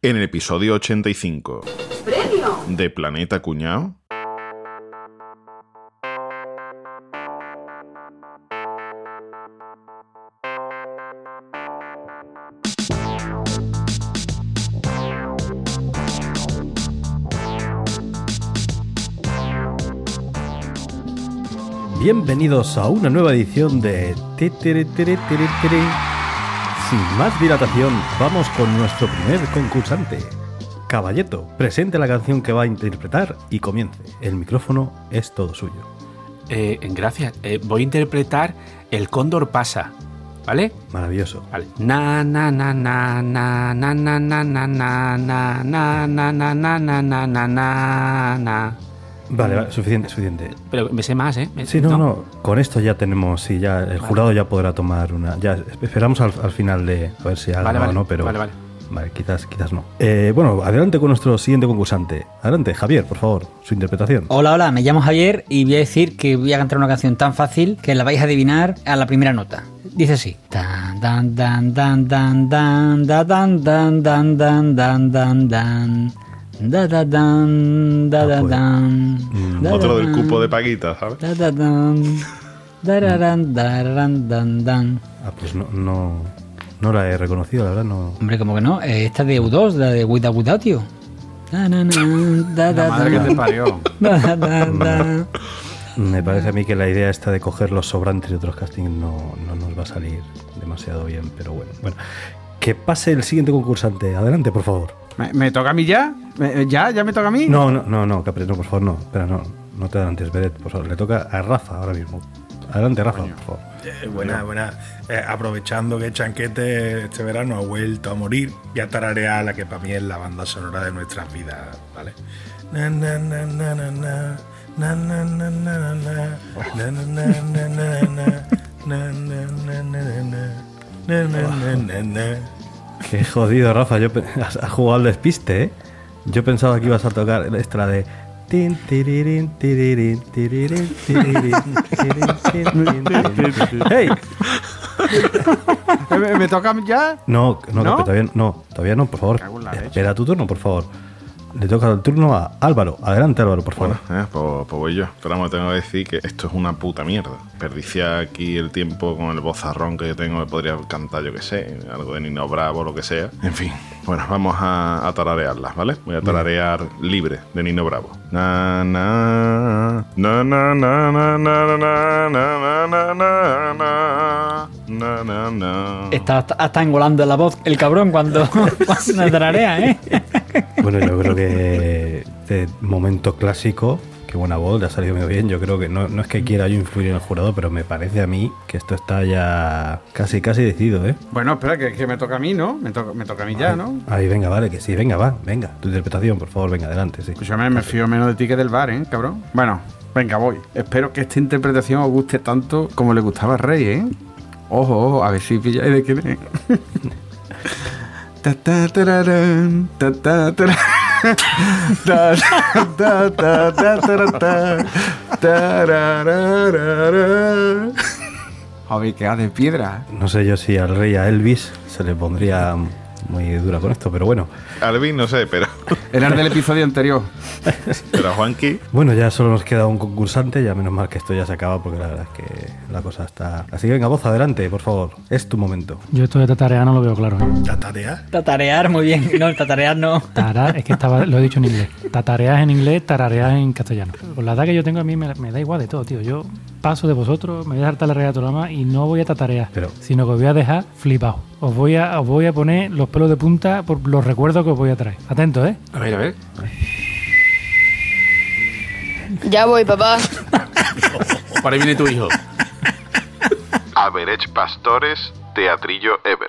En el episodio 85 ¡Premio! de Planeta Cuñao. Bienvenidos a una nueva edición de Tetere Tere Tere Tere. Sin más dilatación, vamos con nuestro primer concursante. Caballeto, presente la canción que va a interpretar y comience. El micrófono es todo suyo. Eh, gracias. Eh, voy a interpretar El Cóndor pasa. ¿Vale? Maravilloso. Vale. Na na na na na na na na na na na na na na na na na na na na Vale, vale, suficiente, suficiente. Pero me sé más, ¿eh? Me- Sí, no, no, con esto ya tenemos, sí, ya el jurado ya podrá tomar una. Ya esperamos al, al final de a ver si ha Vale, o no, pero. vale, vale. Vale, quizás, quizás no. Eh, bueno, adelante con nuestro siguiente concursante. Adelante, Javier, por favor, su interpretación. Hola, hola, me llamo Javier y voy a decir que voy a cantar una canción tan fácil que la vais a adivinar a la primera nota. Dice así. Tan, dan, dan, dan, dan, dan, da, dan, dan, dan, dan, dan, dan, dan. Da, da, dan, da, Ah, da, pues, dan, mm, da, Otro da, del cupo de Paquita, ¿sabes? da, da, dan, da, da, dan, da, da, dan, dan. Ah, pues no, no, no la he reconocido, la verdad, no. Hombre, como que no, Eh, esta es de U2, la de Without Without You. Da, da, da, La madre que da, te parió. da, da, da, da. Me parece a mí que la idea esta de coger los sobrantes de otros castings no, no nos va a salir demasiado bien, pero bueno. Bueno, que pase el siguiente concursante. Adelante, por favor. ¿Me, me toca a mí ya? ¿Me- ¿Ya? ¿Ya me toca a mí? No, no, no, no, Capri, no, por favor, no. Espera, no, no te adelantes, Beret, por favor. Le toca a Rafa ahora mismo. Adelante, Rafa, por favor. Eh, buena, buena. Eh, aprovechando que Chanquete este verano ha vuelto a morir, voy a tararear la que para mí es la banda sonora de nuestras vidas, ¿vale? Na, na, na, na, na, na. Na, na, na, na, na, na. Na, na, na, na, na, na. Na, na, na, na, na, na. Na, na, na, na, na. Qué jodido, Rafa. Yo has, jugado al despiste, ¿eh? Yo pensaba que ibas a tocar esta la de. ¡Hey! ¿Me, me toca ya? No, no, ¿No? Todavía no. Todavía no, por favor. Espera tu turno, por favor. Le toca el turno a Álvaro. Adelante, Álvaro, por favor. Bueno, eh, pues, pues voy yo. Pero vamos, tengo que decir que esto es una puta mierda. Perdiciar aquí el tiempo con el bozarrón que yo tengo, me podría cantar, yo que sé, algo de Nino Bravo, lo que sea. En fin, bueno, vamos a, a tararearlas, ¿vale? Voy a tararear libre de Nino Bravo. Na, na, na, na, na, na, na, na, na, na, na, na, na, na, na, na. Está hasta, hasta engolando la voz el cabrón cuando, cuando tararea, ¿eh? Bueno, yo creo que este momento clásico, qué buena voz, le ha salido muy bien. Yo creo que no, no es que quiera yo influir en el jurado, pero me parece a mí que esto está ya casi, casi decidido, ¿eh? Bueno, espera, que, que me toca a mí, ¿no? Me, toca me toca a mí ya, ¿no? Ahí, venga, vale, que sí, venga, va, venga. Tu interpretación, por favor, venga, adelante, sí. Escúchame, me fío menos de ti que del bar, ¿eh, cabrón? Bueno, venga, voy. Espero que esta interpretación os guste tanto como le gustaba al rey, ¿eh? Ojo, ojo, a ver si pilláis de quién es. Ta, ta, Javi, queda de piedra. No sé yo si al rey a Elvis se le pondría muy dura con esto, pero bueno. Alvin, no sé, pero, Era el del episodio anterior. pero a Juanqui. Bueno, ya solo nos queda un concursante, ya menos mal que esto ya se acaba porque la verdad es que la cosa está... Así que venga, voz, adelante, por favor. Es tu momento. Yo esto de tatarear no lo veo claro. ¿eh? La tarea. Tatarear, muy bien. No, tatarear no. Tara, es que estaba, lo he dicho en inglés. Tatareas en inglés, tarareas en castellano. Con la edad que yo tengo a mí me, me da igual de todo, tío. Yo paso de vosotros, me voy a todo lo más y no voy a tatarear, Pero- sino que os voy a dejar flipado. Os voy a, os voy a poner los pelos de punta por los recuerdos que os voy a traer. Atentos, ¿eh? A ver, a ver. Ya voy, papá. Por ahí viene tu hijo. Average Pastores, Teatrillo Ever.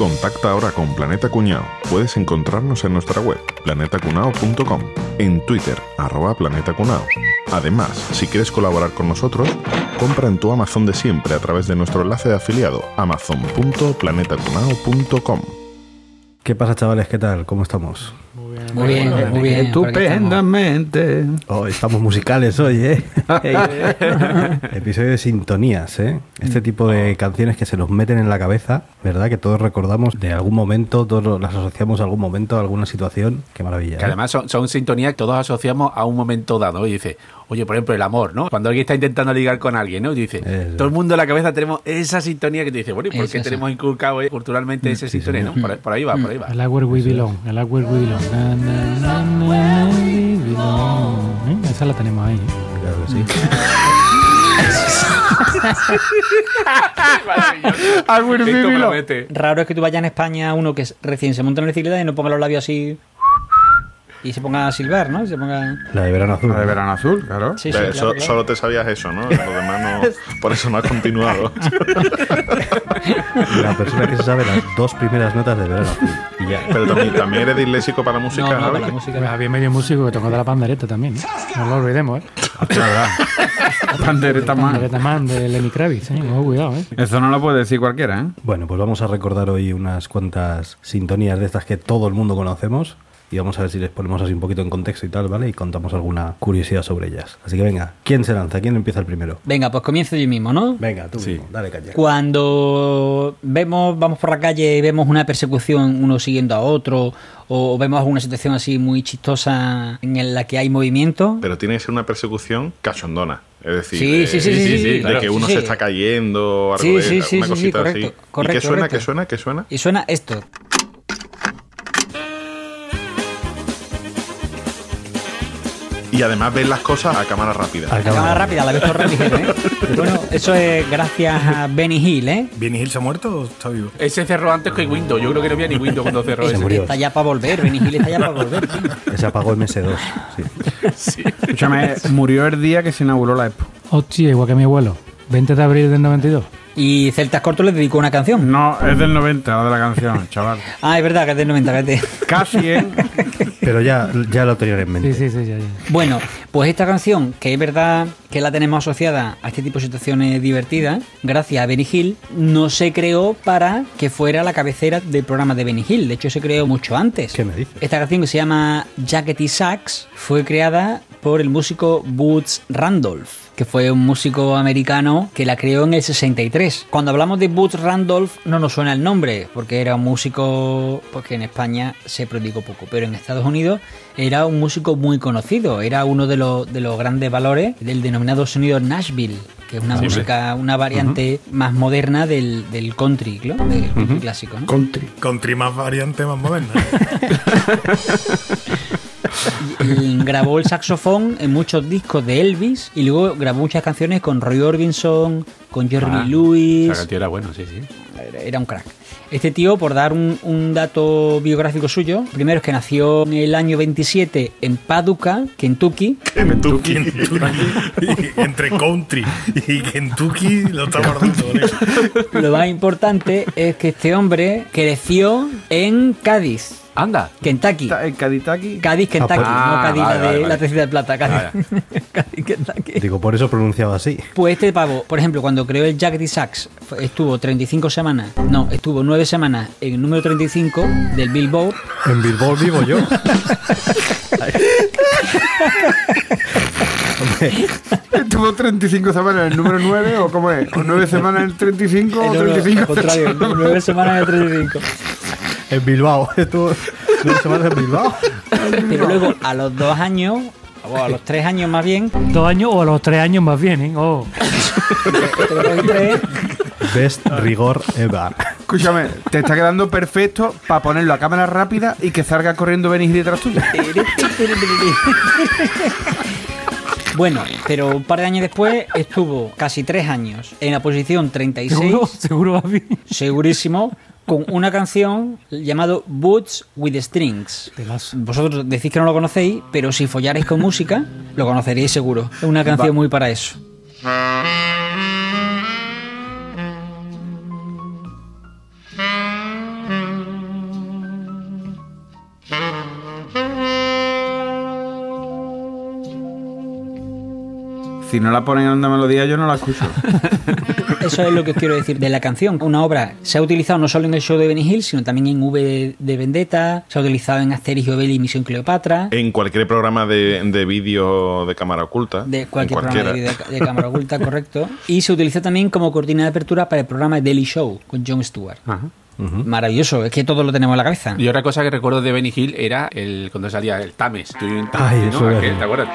Contacta ahora con Planeta Cuñao. Puedes encontrarnos en nuestra web, planetacunao.com, en Twitter, arroba planetacunao. Además, si quieres colaborar con nosotros, compra en tu Amazon de siempre a través de nuestro enlace de afiliado, amazon.planetacunao.com. ¿Qué pasa, chavales? ¿Qué tal? ¿Cómo estamos? Muy bien. Muy bien, muy bien. por aquí estamos. Estupendamente. Oh, estamos musicales hoy, ¿eh? Episodio de sintonías, ¿eh? Este tipo de canciones que se nos meten en la cabeza, ¿verdad? Que todos recordamos de algún momento, todos las asociamos a algún momento, a alguna situación. Qué maravilla. Que ¿eh? además son, son sintonías que todos asociamos a un momento dado. Y dice, oye, por ejemplo, el amor, ¿no? Cuando alguien está intentando ligar con alguien, ¿no? Y dice, Eso. todo el mundo en la cabeza tenemos esa sintonía que te dice, bueno, ¿y por Es qué esa. tenemos inculcado eh, culturalmente esa Sí, sintonía, no? Por, por ahí va, por ahí va. El Where We Belong. El Where We Belong. Na, na, na, na, we belong. ¿Eh? Esa la tenemos ahí. ¿eh? Claro que sí. Raro es que tú vayas en España uno que recién se monta en la bicicleta y no ponga los labios así y se ponga a silbar, ¿no? Se ponga... La de verano azul. La de verano azul, claro. Sí, sí, claro, so- claro. Solo te sabías eso, ¿no? Lo demás no. Por eso no has continuado. La persona que se sabe las dos primeras notas de verano azul. Y ya. Pero también, también eres disléxico para la música, No, no, para la música. Pues había medio músico que tocó de la pandereta también. ¿eh? No lo olvidemos, ¿eh? Pandereta más. Pandereta man de Lenny Kravitz, ¿eh? Ojo, cuidado, ¿eh? Eso no lo puede decir cualquiera, ¿eh? Bueno, pues vamos a recordar hoy unas cuantas sintonías de estas que todo el mundo conocemos. Y vamos a ver si les ponemos así un poquito en contexto y tal, ¿vale? Y contamos alguna curiosidad sobre ellas. Así que venga, ¿quién se lanza? ¿Quién empieza el primero? Venga, pues comienzo yo mismo, ¿no? Venga, tú Sí. mismo, dale caña. Cuando vemos, vamos por la calle y vemos una persecución, uno siguiendo a otro, o vemos alguna situación así muy chistosa en la que hay movimiento, Pero tiene que ser una persecución cachondona. Es decir, Sí, eh, sí, sí, sí, sí, sí, de claro. que uno Sí, se sí. está cayendo o algo Sí, de sí, sí, una sí, sí, cosita correcto, así. ¿Y correcto, qué suena? correcto. ¿Qué suena? ¿Qué suena? y suena esto. Y además ves las cosas a cámara rápida. La cámara rápida, la he visto ligero, ¿eh? Bueno, eso es gracias a Benny Hill, ¿eh? ¿Benny Hill se ha muerto o está vivo? Ese cerró antes que Windows. Yo creo que no había ni Windows cuando cerró Se ese. murió. Está ya para volver, Benny Hill está ya para volver. tío. Se apagó MS2. Sí. Escúchame, murió el día que se inauguró la Expo. Hostia, igual que mi abuelo. 20 de abril del 92. Y Celtas Cortos le dedicó una canción. No, es del 90, la de la canción, chaval. Ah, es verdad que es del 90, fíjate. Casi, ¿eh? Pero ya, ya lo tenían en mente. Sí, sí, sí, ya, ya. Bueno, pues esta canción, que es verdad que la tenemos asociada a este tipo de situaciones divertidas, gracias a Benny Hill, no se creó para que fuera la cabecera del programa de Benny Hill. De hecho, se creó mucho antes. ¿Qué me dices? Esta canción que se llama Jackety Sax fue creada por el músico Boots Randolph, que fue un músico americano que la creó en el 63. Cuando hablamos de Boots Randolph no nos suena el nombre, porque era un músico pues, que en España se prodigó poco, pero en Estados Unidos era un músico muy conocido, era uno de los, de los grandes valores del denominado sonido Nashville, que es una música, una variante más moderna del, del country, ¿no? Del country clásico. ¿no? Country. Country más variante, más moderna. Grabó el saxofón en muchos discos de Elvis y luego grabó muchas canciones con Roy Orbison, con Jerry Ah, Lewis. Era bueno, sí, sí. Era- un crack. Este tío, por dar un, un dato biográfico suyo, primero es que nació en el año 27 en Paducah, Kentucky. Kentucky. Entre country y Kentucky lo estamos dando. ¿eh? Lo más importante es que este hombre creció en Cádiz, Anda. Kentucky. El Caditaki. Cádiz, Kentucky, pues- no Ah, Cádiz, vale, la de vale, la vale. de plata, Cádiz. Cádiz, Kentucky. Digo, por eso pronunciaba así. Pues este pavo, por ejemplo, cuando creó el Jack D. Fue- estuvo 35 semanas, no, estuvo 9 semanas en el número 35 del Billboard. En Bilbao vivo yo. ¿Estuvo 35 semanas en el número 9 o cómo es? ¿O 9 semanas en el 35 o Eh, no, no, 35? al contrario, 9 semanas en el 35. En Bilbao. Estuvo dos semanas en Bilbao. Pero luego, a los dos años, o a los tres años más bien, Dos años o a los tres años más bien, ¿eh? Oh. Best rigor ever. Escúchame, te está quedando perfecto para ponerlo a cámara rápida y que salga corriendo Benny detrás tuyo. Bueno, pero un par de años después estuvo casi tres años en la posición 36, ¿Seguro? ¿Seguro bien? segurísimo, con una canción llamado Boots with Strings. Vosotros decís que no lo conocéis, pero si follarais con música, lo conoceríais seguro. Es una canción muy para eso. Si no la ponen en onda melodía, yo no la escucho. Eso es lo que os quiero decir de la canción. Una obra se ha utilizado no solo en el show de Benny Hill, sino también en V de Vendetta, se ha utilizado en Asterix y Obelix y Misión Cleopatra, En cualquier programa de, de vídeo de cámara oculta. de cualquier programa de, de- de cámara oculta, correcto. Y se utiliza también como cortina de apertura para el programa Daily Show con Jon Stewart. Ajá. Maravilloso, es que todo lo tenemos en la cabeza. Y otra cosa que recuerdo de Benny Hill era el cuando salía el Tames. Ay, ¿no? eso. ¿Te acuerdas?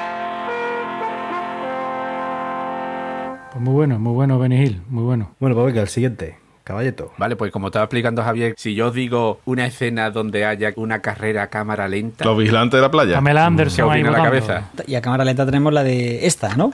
Pues muy bueno, muy bueno, Benny Hill, muy bueno. Bueno, pues venga, el siguiente. Caballeto. Vale, pues como estaba explicando Javier, si yo os digo una escena donde haya una carrera a cámara lenta, Los vigilantes de la playa. Pamela ¿qué Anderson ahí la cabeza? Y a cámara lenta tenemos la de esta, ¿no?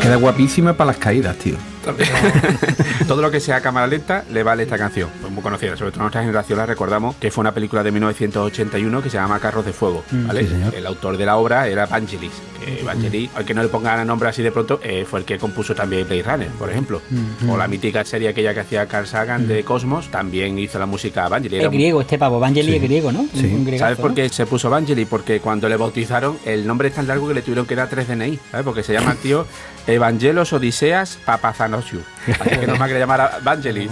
Queda guapísima para las caídas, tío. Todo lo que sea cámara lenta le vale esta canción. Pues muy conocida, sobre todo nuestra generación la recordamos, que fue una película de 1981 que se llama Carros de Fuego. ¿vale? sí, señor. El autor de la obra era Vangelis. Que Vangelis, al que no le pongan el nombre así de pronto, eh, fue el que compuso también Blade Runner, por ejemplo. O la mítica serie aquella que hacía Carl Sagan de Cosmos, también hizo la música a Vangelis. Es un- griego, este pavo. Vangeli es griego, ¿no? Sí. Un griegazo, ¿Sabes por ¿no? qué se puso Vangelis? Porque cuando le bautizaron, el nombre es tan largo que le tuvieron que dar tres DNI, ¿sabes? Porque se llama el tío Evangelos Odiseas Papazanosiu. Así que normal que le llamara Vangelis.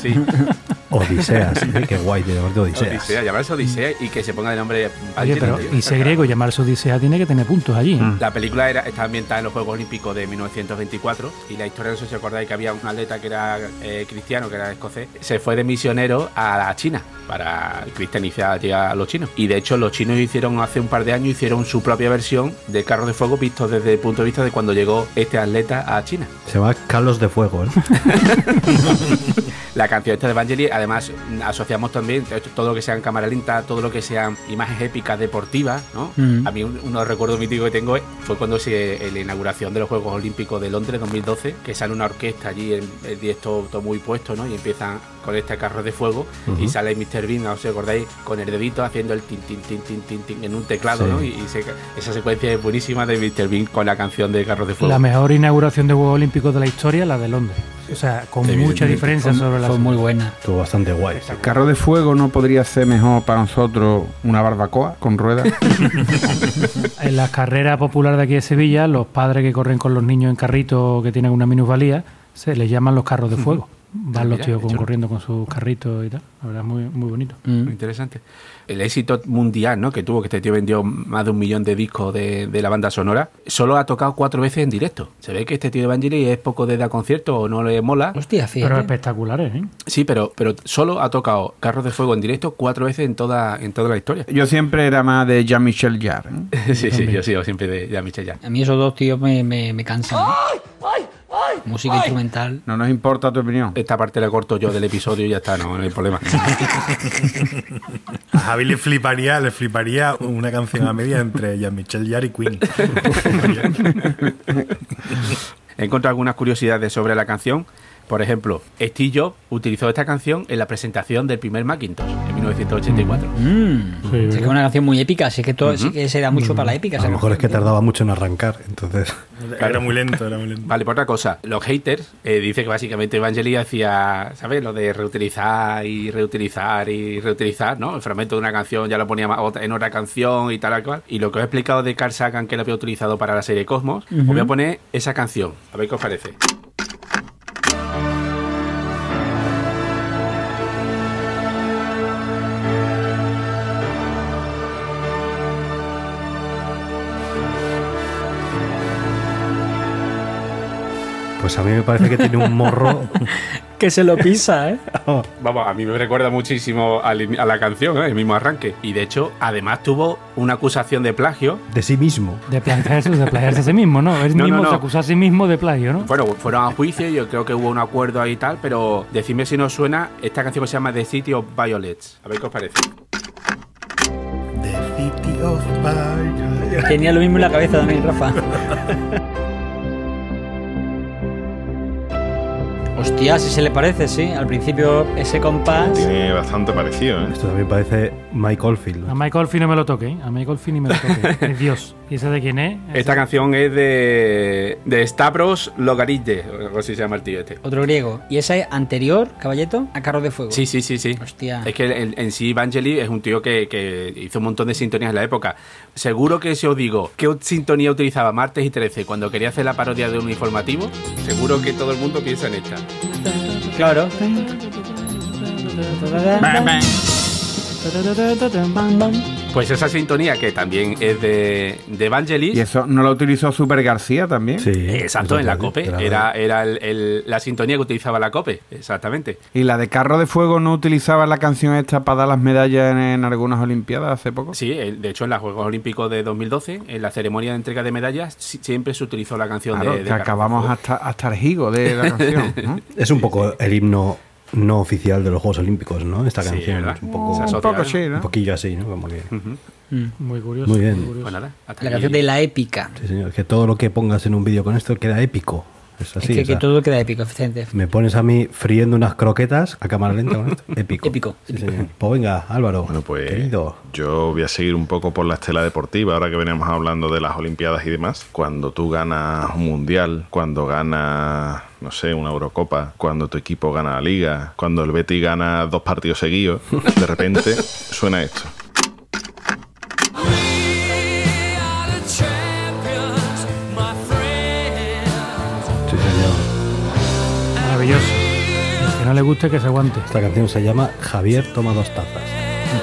Sí, Odiseas. ¿eh? Qué guay de de Odiseas. Odisea, llamarse Odisea y que se ponga de nombre Oye, pero y ser griego llamarse Odisea tiene que tener puntos allí. ¿eh? La película era, está ambientada en los Juegos Olímpicos de 1924 y la historia, no sé si acordáis, que había un atleta que era eh, cristiano, que era escocés, se fue de misionero a la China para cristianizar a los chinos. Y de hecho los chinos hicieron hace un par de años, hicieron su propia versión de carros de fuego vistos desde el punto de vista de cuando llegó este atleta a China. Se llama Carlos de Fuego, ¿eh? La canción esta de Vangelis, además mm, asociamos también todo lo que sea en cámara lenta, todo lo que sean imágenes épicas deportivas, ¿no? Mm. A mí un- uno de los recuerdos míticos que tengo fue cuando se, en la inauguración de los Juegos Olímpicos de Londres 2012, que sale una orquesta allí, el, el directo todo muy puesto, ¿no? Y empiezan con este carro de fuego y sale Mr. Bean, ¿os acordáis? Con el dedito haciendo el tin, tin, tin, tin, tin, tin en un teclado, Sí. ¿no? Y, y se- esa secuencia es buenísima de Mr. Bean con la canción de Carros de Fuego. La mejor inauguración de Juegos Olímpicos de la historia, la de Londres. O sea, con mucha diferencia sobre la Fue muy buena. Estuvo bastante guay. El carro de fuego no podría ser mejor para nosotros una barbacoa con ruedas. En las carreras populares de aquí de Sevilla, los padres que corren con los niños en carritos que tienen una minusvalía, se les llaman los carros de fuego. Van los tíos corriendo con sus carritos y tal. La verdad es muy, muy bonito. Mm. Muy interesante. El éxito mundial ¿no? que tuvo, que este tío vendió más de un millón de discos de, de la banda sonora, solo ha tocado cuatro veces en directo. Se ve que este tío de Vangelis es poco de dar concierto o no le mola. Hostia, Pero fíjate. espectaculares, ¿eh? Sí, pero, pero solo ha tocado Carros de Fuego en directo cuatro veces en toda, en toda la historia. Yo siempre era más de Jean-Michel Jarre. ¿eh? sí, sí, yo sigo siempre de, de Michel Jan. A mí esos dos tíos me, me, me cansan. ¿eh? Música instrumental. No nos importa tu opinión. Esta parte la corto yo del episodio y ya está, no, no hay problema. A Javi le fliparía, le fliparía una canción a media entre Jean-Michel Jarre y Queen. He encontrado algunas curiosidades sobre la canción. Por ejemplo, Steve Jobs utilizó esta canción en la presentación del primer Macintosh en 1984. Mm. Sí, Sí, que es una canción muy épica, así que, todo, sí que se da mucho para la épica. A lo mejor es que tardaba mucho en arrancar, entonces. Era muy lento, era muy lento. Vale, por otra cosa, los haters eh, dice que básicamente Evangeli hacía, ¿sabes? Lo de reutilizar y reutilizar y reutilizar, ¿no? El fragmento de una canción ya lo ponía en otra canción y tal cual. Y lo que os he explicado de Carl Sagan que lo había utilizado para la serie Cosmos, os voy a poner esa canción, a ver qué os parece. Pues a mí me parece que tiene un morro. Que se lo pisa, ¿eh? Vamos, a mí me recuerda muchísimo a la canción, ¿eh? el mismo arranque. Y de hecho, además tuvo una acusación de plagio. de sí mismo. De plagiarse, de plagiarse a sí mismo, ¿no? Él No, no, mismo no. se acusa a sí mismo de plagio, ¿no? Bueno, fueron a juicio, yo creo que hubo un acuerdo ahí y tal, pero decidme si nos suena esta canción que se llama The City of Violets. A ver qué os parece. The City of Fire. Tenía lo mismo en la cabeza también, Rafa. Hostia, si se le parece, sí. Al principio ese compás. Tiene bastante parecido, ¿eh? Esto también parece Mike Oldfield. A. Michael Fee no me lo toque, ¿eh? A Michael Fee ni me lo toque. es Dios. ¿Y ese de quién es? Esta canción es de, de Stavros Logaride, o algo así se llama el tío este. Otro griego. ¿Y esa es anterior, caballeto, a Carro de Fuego? Sí, sí, sí, sí. Hostia. Es que en, en sí Vangelis es un tío que, que hizo un montón de sintonías en la época. Seguro que si os digo qué sintonía utilizaba Martes y 13 cuando quería hacer la parodia de un informativo, seguro que todo el mundo piensa en esta. Claro. Pues esa sintonía que también es de, de Vangelis. Y eso no lo utilizó Super García también. Sí. Exacto, en la COPE. Era, era el- el- la sintonía que utilizaba la COPE, exactamente. Y la de Carro de Fuego no utilizaba la canción esta para dar las medallas en, en algunas Olimpiadas hace poco. Sí, de hecho en los Juegos Olímpicos de 2012, en la ceremonia de entrega de medallas, si- siempre se utilizó la canción Claro, de, de que acabamos Fuego. hasta, hasta el gigo de la canción. ¿no? Es un poco el himno no oficial de los Juegos Olímpicos, ¿no? Esta Sí, canción. un poco, un poco ¿eh? sí, un ¿no? poquillo así, ¿no? Como que. Muy curioso. Muy bien. curioso. Pues nada, La canción de la épica. Sí, señor. Que todo lo que pongas en un vídeo con esto queda épico. Es así. es que, o sea, que todo queda épico, eficiente. Me pones a mí friendo unas croquetas a cámara lenta con esto. Épico. Épico. Sí, señor. Pues venga, Álvaro. Bueno, pues Querido. yo voy a seguir un poco por la estela deportiva, ahora que veníamos hablando de las Olimpiadas y demás. Cuando tú ganas un mundial, cuando ganas, no sé, una Eurocopa, cuando tu equipo gana la liga, cuando el Betty gana dos partidos seguidos, de repente suena esto. Que no le guste, que se aguante. Esta canción se llama Javier toma dos tazas.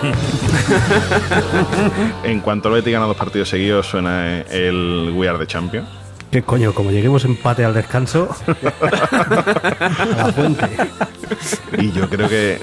En cuanto el Betty gana dos partidos seguidos, suena el We Are the Champion. ¿Qué coño? Como lleguemos empate al descanso. a la fuente. Y yo creo que,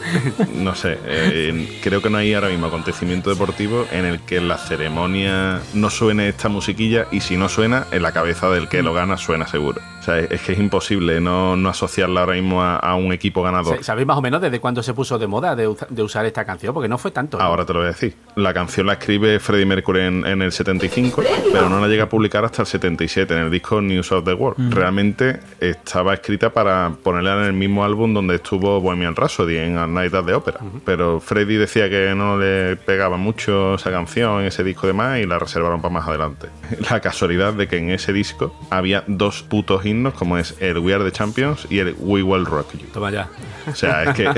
no sé, eh, creo que no hay ahora mismo acontecimiento deportivo en el que en la ceremonia no suene esta musiquilla y si no suena, en la cabeza del que lo gana suena seguro. O sea, es, que es imposible no, no asociarla ahora mismo a, a un equipo ganador. Sa- ¿Sabéis más o menos desde cuándo se puso de moda de, de usar esta canción? Porque no fue tanto. ¿no? Ahora te lo voy a decir. La canción la escribe Freddie Mercury en, en el 75, pero no la llega a publicar hasta el 77 en el disco News of the World. Realmente estaba escrita para ponerla en el mismo álbum donde estuvo Bohemian Rhapsody en A Night at the Opera. Pero Freddie decía que no le pegaba mucho esa canción, ese disco de más, y la reservaron para más adelante. La casualidad de que en ese disco había dos putos himnos, como es el We Are the Champions y el We Will Rock You. Toma ya. O sea, es que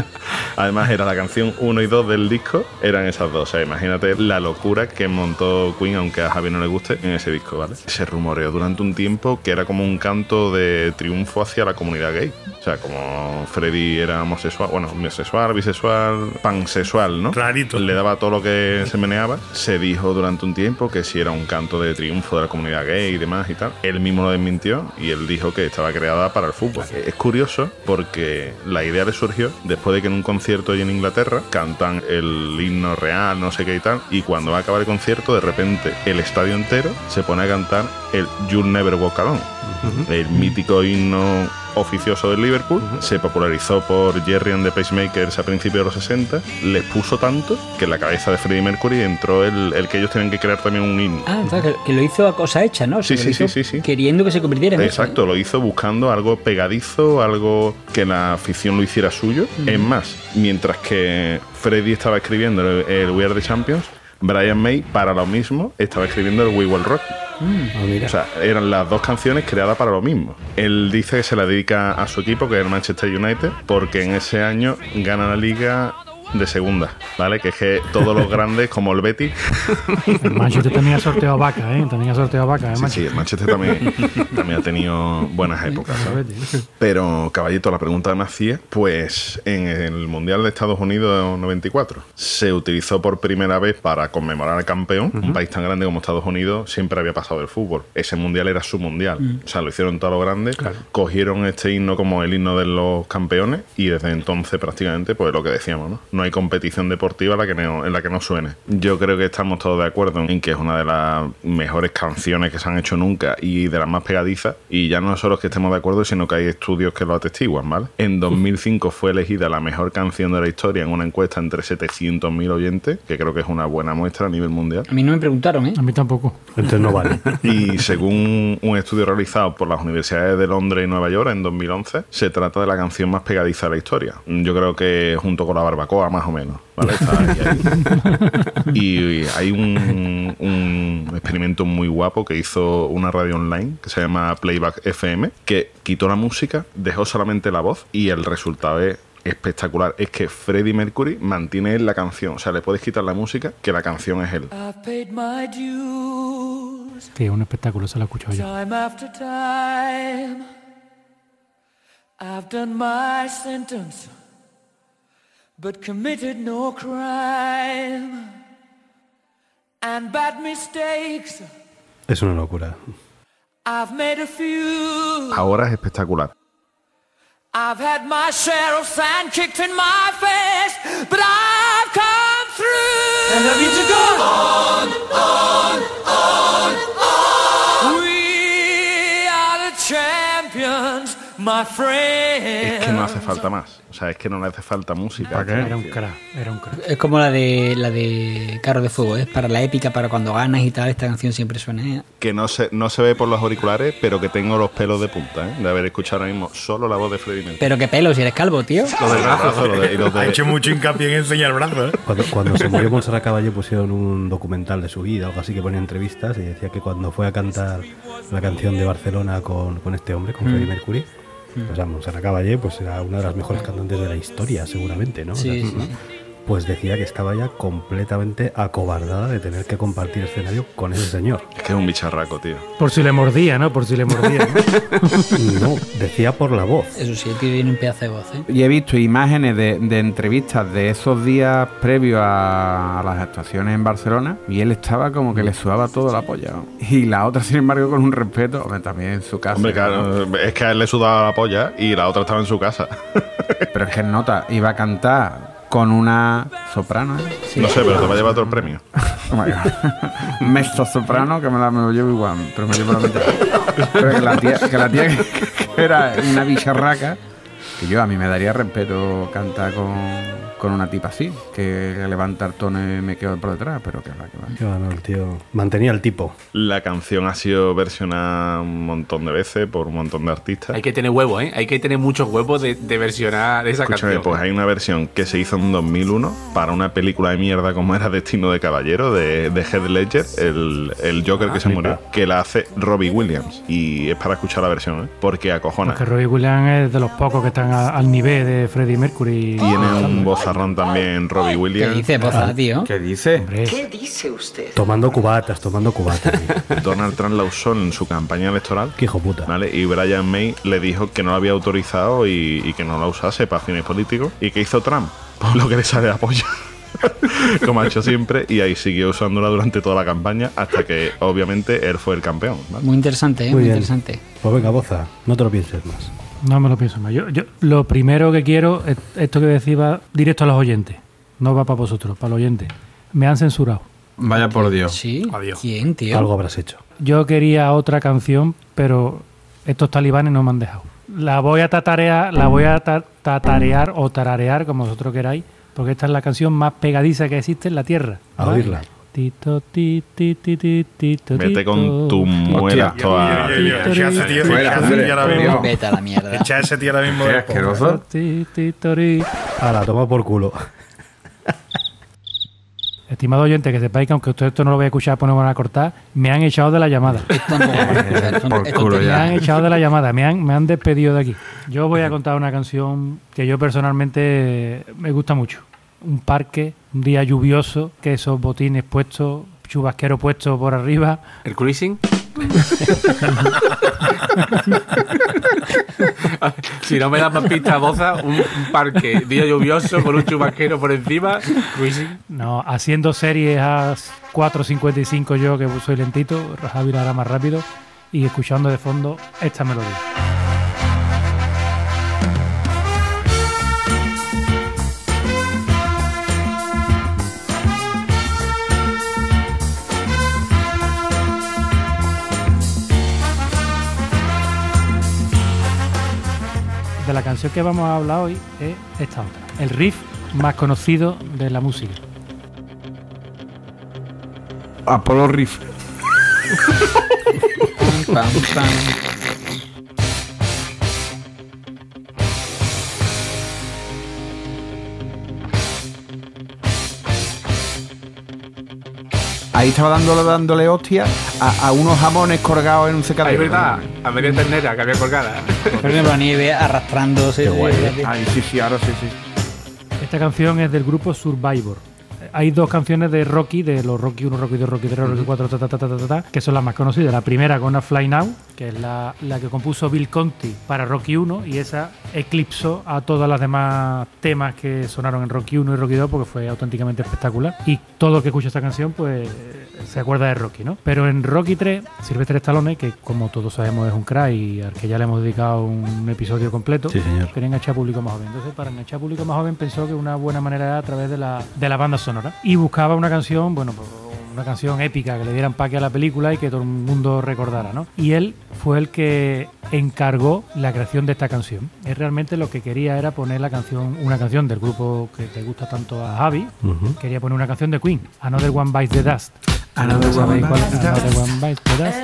además era la canción 1 y 2 del disco, eran esas dos. O sea, imagínate la locura que montó Queen, aunque a Javi no le guste, en ese disco, ¿vale? Se rumoreó durante un tiempo que era como un canto de triunfo hacia la comunidad gay. O sea, como Freddy era homosexual, bueno, homosexual, bisexual, pansexual, ¿no? Clarito. Le daba todo lo que se meneaba. Se dijo durante un tiempo que si era un canto de triunfo de la comunidad gay y demás y tal. Él mismo lo desmintió y él dijo que estaba creada para el fútbol. Es curioso porque la idea le surgió después de que en un concierto allí en Inglaterra cantan el himno real, no sé qué y tal. Y cuando va a acabar el concierto, de repente el estadio entero se pone a cantar el You'll Never Walk Alone. El mítico himno oficioso del Liverpool, se popularizó por Jerry and the Pacemakers a principios de los 60, les puso tanto que en la cabeza de Freddie Mercury entró el, el que ellos tienen que crear también un himno. Ah, que, que lo hizo a cosa hecha, ¿no? O sea, Sí, sí, sí, sí, sí. Queriendo que se convirtiera en eso, Exacto, ¿eh? lo hizo buscando algo pegadizo, algo que la afición lo hiciera suyo. Es más, mientras que Freddie estaba escribiendo el, el We Are the Champions, Brian May, para lo mismo, estaba escribiendo el We Will Rock. Ah. O sea, eran las dos canciones creadas para lo mismo. Él dice que se la dedica a su equipo, que es el Manchester United, porque en ese año gana la liga de segunda, ¿vale? Que es que todos los grandes, como el Betis, El Manchester también ha sorteado vaca, ¿eh? También ha sorteado vaca, ¿eh? sí, sí, el Manchester también, también ha tenido buenas épocas. ¿sabes? Pero, caballito, la pregunta que me hacía, pues en el Mundial de Estados Unidos 94 se utilizó por primera vez para conmemorar al campeón. Un país tan grande como Estados Unidos siempre había pasado del fútbol. Ese mundial era su mundial. O sea, lo hicieron todos los grandes. Cogieron este himno como el himno de los campeones y desde entonces prácticamente, pues lo que decíamos, ¿no? No hay competición deportiva en la, que no, en la que no suene. Yo creo que estamos todos de acuerdo en que es una de las mejores canciones que se han hecho nunca y de las más pegadizas. Y ya no solo es que estemos de acuerdo, sino que hay estudios que lo atestiguan, ¿vale? En 2005 fue elegida la mejor canción de la historia en una encuesta entre 700.000 oyentes, que creo que es una buena muestra a nivel mundial. A mí no me preguntaron, ¿eh? A mí tampoco. Entonces no vale. Y según un estudio realizado por las universidades de Londres y Nueva York en 2011, se trata de la canción más pegadiza de la historia. Yo creo que junto con la barbacoa, más o menos. ¿vale? Está ahí, ahí. Y hay un, un experimento muy guapo que hizo una radio online que se llama Playback FM, que quitó la música, dejó solamente la voz y el resultado es espectacular. Es que Freddie Mercury mantiene la canción. O sea, le puedes quitar la música, que la canción es él. Sí, es un espectáculo, se lo he escuchado yo. time after time. I've done my sentence, but committed no crime. And bad mistakes, Es una locura. I've made a few. Ahora es espectacular. I've had my share of sand kicked in my face, but I've come through. And I need to go on, on, on, on. Es que no hace falta más. O sea, es que no le hace falta música. Era un crack, era un crack. Es como la de la de Carro de Fuego, es para la épica, para cuando ganas y tal, esta canción siempre suena. ¿eh? Que no se, no se ve por los auriculares, pero que tengo los pelos de punta, ¿eh? De haber escuchado ahora mismo solo la voz de Freddie Mercury. Pero qué pelo, si eres calvo, tío. Lo del brazo, lo de- y los de- Ha hecho mucho hincapié en enseñar el brazo, ¿eh? Cuando, cuando se murió Montserrat Caballé pusieron un documental de su vida, algo así que ponía entrevistas y decía que cuando fue a cantar la canción de Barcelona con, con este hombre, con Mm. Freddie Mercury, pues a Montserrat Caballé pues era una de las mejores cantantes de la historia, seguramente, ¿no? O sea, sí. Pues decía que estaba ya completamente acobardada de tener que compartir escenario con ese señor. Es que es un bicharraco, tío. Por si le mordía, ¿no? Por si le mordía. ¿no? No, decía por la voz. Eso sí, el tío tiene un pedazo de voz, ¿eh? Y he visto imágenes de, de entrevistas de esos días previos a, a las actuaciones en Barcelona y él estaba como que le sudaba todo la polla. ¿no? Y la otra, sin embargo, con un respeto, hombre, también en su casa. Hombre, ¿no? claro, es que a él le sudaba la polla y la otra estaba en su casa. Pero es que nota, iba a cantar con una soprano. ¿eh? No sé, pero te va a llevar todo el premio. Oh. Mezzo soprano, que me, la, me lo llevo igual, pero me llevo la mitad. Pero que la tía, que, la tía que, que era una bicharraca, que yo a mí me daría respeto cantar con, con una tipa así, que levanta el tono y me quedo por detrás, pero que va, que va. Que va, no, el tío mantenía el tipo. La canción ha sido versionada un montón de veces por un montón de artistas. Hay que tener huevos, ¿eh? Hay que tener muchos huevos de, de versionar esa Escúchame, canción. pues hay una versión que se hizo en 2001 para una película de mierda como era Destino de Caballero de, de Heath Ledger, el, el Joker que se murió, que la hace Robbie Williams. Y es para escuchar la versión, ¿eh? porque acojona. Porque Robbie Williams es de los pocos que están a- al nivel de Freddie Mercury. Tiene un también Robbie ¿Qué Williams. dice, poza, tío? ¿Qué dice? Hombre, Tomando cubatas, tomando cubatas. tío. Donald Trump la usó en su campaña electoral. Qué hijo puta. ¿Vale? Y Brian May le dijo que no la había autorizado y, y que no la usase para fines políticos. ¿Y qué hizo Trump? Pues lo que le sale a polla. Como ha hecho siempre, y ahí siguió usándola durante toda la campaña hasta que, obviamente, él fue el campeón. ¿vale? Muy interesante, ¿eh? Muy Muy, interesante. Pues venga, boza, no te lo pienses más. No me lo pienso más. Yo, yo, lo primero que quiero, es esto que decía va directo a los oyentes. No va para vosotros, para los oyentes. Me han censurado. Vaya por Dios. Sí. Adiós. ¿Quién, tío? Algo habrás hecho. Yo quería otra canción, pero estos talibanes no me han dejado. La voy a tatarear, la voy a ta- tatarear o tararear, como vosotros queráis, porque esta es la canción más pegadiza que existe en la Tierra. A oírla. Tito, ti, ti, ti, ti, tito, Vete con tu muela toda. Echa a ese tío ahora. Vete a la mierda. Echa a ese tío ahora mismo. Qué asqueroso. ti, ti, tori. A la toma por culo. Estimado oyente, que sepáis que aunque usted esto no lo voy a escuchar, pues no me van a cortar, me han echado de la llamada. Me han echado de la llamada, me han, me han despedido de aquí. Yo voy a contar una canción que yo personalmente me gusta mucho. Un parque, un día lluvioso, que esos botines puestos, chubasquero puesto por arriba. ¿El cruising? si no me das más pistas, boza, un, parque, día lluvioso con un chubasquero por encima, cruising. No, haciendo series a 4.55 yo, que soy lentito, Javi lo hará más rápido, y escuchando de fondo esta melodía. De la canción que vamos a hablar hoy es esta otra. El riff más conocido de la música. Apollo Riff. Pam, pam. Ahí estaba dándole, dándole hostia a, a unos jamones colgados en un secadero. es verdad, a media ternera que había colgada. Por ejemplo, la nieve arrastrándose. Qué guay, ¿eh? Ay, sí, sí, ahora sí, sí. Esta canción es del grupo Survivor. Hay dos canciones de Rocky, de los Rocky 1, Rocky 2, Rocky 3, Rocky 4, ta, ta, ta, ta, ta, ta, que son las más conocidas. La primera, Gonna Fly Now, que es la, la que compuso Bill Conti para Rocky 1, y esa eclipsó a todas las demás temas que sonaron en Rocky 1 y Rocky 2 porque fue auténticamente espectacular. Y todo el que escucha esta canción, pues se acuerda de Rocky, ¿no? Pero en Rocky 3, Silvestre Stallone, que como todos sabemos es un crack y al que ya le hemos dedicado un episodio completo, Sí, señor. quería enganchar público más joven. Entonces, para enganchar público más joven, pensó que una buena manera era a través de la, de la banda sonora. Y buscaba una canción, bueno, pues, una canción épica que le diera empaque a la película y que todo el mundo recordara, ¿no? Y él fue el que encargó la creación de esta canción. Él realmente lo que quería era poner la canción, una canción del grupo que te gusta tanto a Javi. Ujú. Quería poner una canción de Queen, Another One Bites the Dust. Another ¿Sabéis One? Bites the Another One Bites the Dust.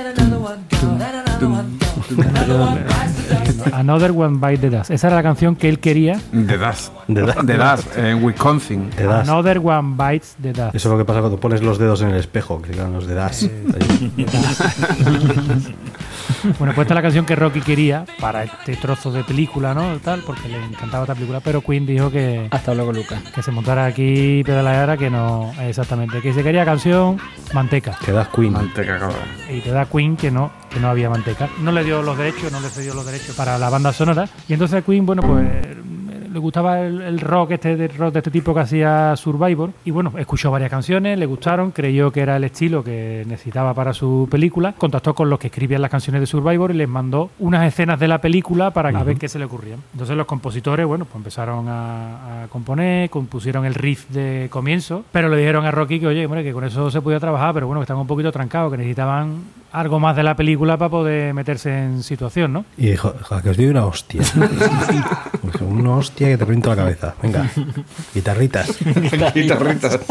Another One Bites the Dust. Esa era la canción que él quería. De Das. De da- De Das, en Wisconsin. Another One Bites the Dust. Eso es lo que pasa cuando pones los dedos en el espejo, que se quedan los de das. Bueno, pues esta es la canción que Rocky quería para este trozo de película, ¿no? Tal, porque le encantaba esta película, pero Queen dijo que, Hasta luego, Lucas. que se montara aquí y pedaleara, que no, exactamente, que se quería canción manteca. Te das Queen. Manteca, cabrón. Y te da Queen que no, que no había manteca. No le dio los derechos, no le cedió los derechos para la banda sonora. Y entonces Queen, bueno, pues le gustaba el, el rock este de rock de este tipo que hacía Survivor. Y bueno, escuchó varias canciones, le gustaron, creyó que era el estilo que necesitaba para su película. Contactó con los que escribían las canciones de Survivor y les mandó unas escenas de la película para a ver qué se le ocurrían. Entonces los compositores, bueno, pues empezaron a, a componer, compusieron el riff de comienzo, pero le dijeron a Rocky que, oye, hombre, que con eso se podía trabajar, pero bueno, que estaban un poquito trancados, que necesitaban algo más de la película para poder meterse en situación, ¿no? Y dijo, "Ja, que os doy una hostia. Una hostia que te reviento la cabeza. Venga, guitarritas. Guitarritas.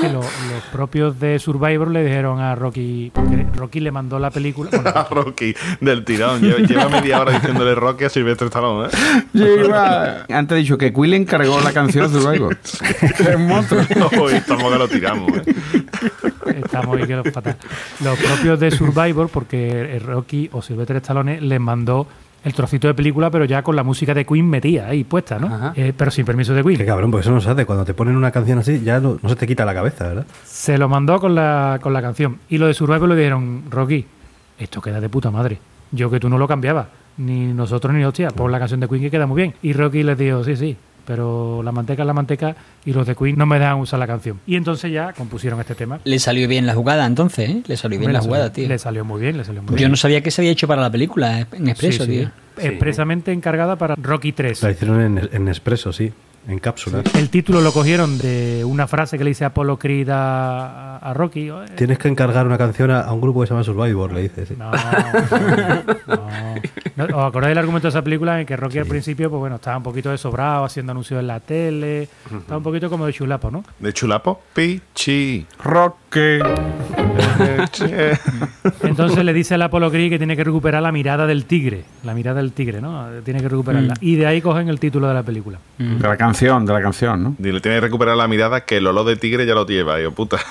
Que lo- los propios de Survivor le dijeron a Rocky, porque Rocky le mandó la película. bueno, A Rocky del tirón. Lleva, lleva media hora diciéndole Rocky a Silvestre Stallone, ¿eh? Antes he dicho que Quill encargó la canción Survivor. es monstruo. Hoy estamos que lo tiramos, ¿eh? Estamos ahí que los fatal. Los propios de Survivor, porque Rocky o Sylvester Stallone les mandó el trocito de película, pero ya con la música de Queen metida ahí puesta, ¿no? Eh, pero sin permiso de Queen. Qué cabrón, porque eso no se hace. Cuando te ponen una canción así, ya no, no se te quita la cabeza, ¿verdad? Se lo mandó con la, con la canción. Y lo de Survivor le dijeron, Rocky, esto queda de puta madre. Yo que tú no lo cambiabas. Ni nosotros ni hostia. Pon la canción de Queen que queda muy bien. Y Rocky les dijo, sí, sí. Pero la manteca es la manteca y los de Queen no me dejan usar la canción. Y entonces ya compusieron este tema. Le salió bien la jugada entonces, ¿eh? Le salió bien Hombre, la jugada, salió- tío. Le salió muy bien, le salió muy Yo bien. no sabía que se había hecho para la película eh, en expreso, Sí, sí. tío. Expresamente encargada para Rocky 3. La hicieron en, en expreso, sí. En cápsulas. El título lo cogieron de una frase que le dice Apollo Creed a, a Rocky. Tienes que encargar una canción a, a un grupo que se llama Survivor, le dices. sí. No, no, no. ¿Os acordáis del argumento de esa película en que Rocky al principio, pues bueno, estaba un poquito desobrado, haciendo anuncios en la tele, estaba un poquito como de chulapo, ¿no? De chulapo, pichi. Entonces le dice al Apollo Creed que tiene que recuperar la mirada del tigre, la mirada del tigre, ¿no? Tiene que recuperarla. Y de ahí cogen el título de la película. De la canción, de la canción, ¿no? Dile, tiene que recuperar la mirada que el olor de tigre ya lo lleva, yo puta.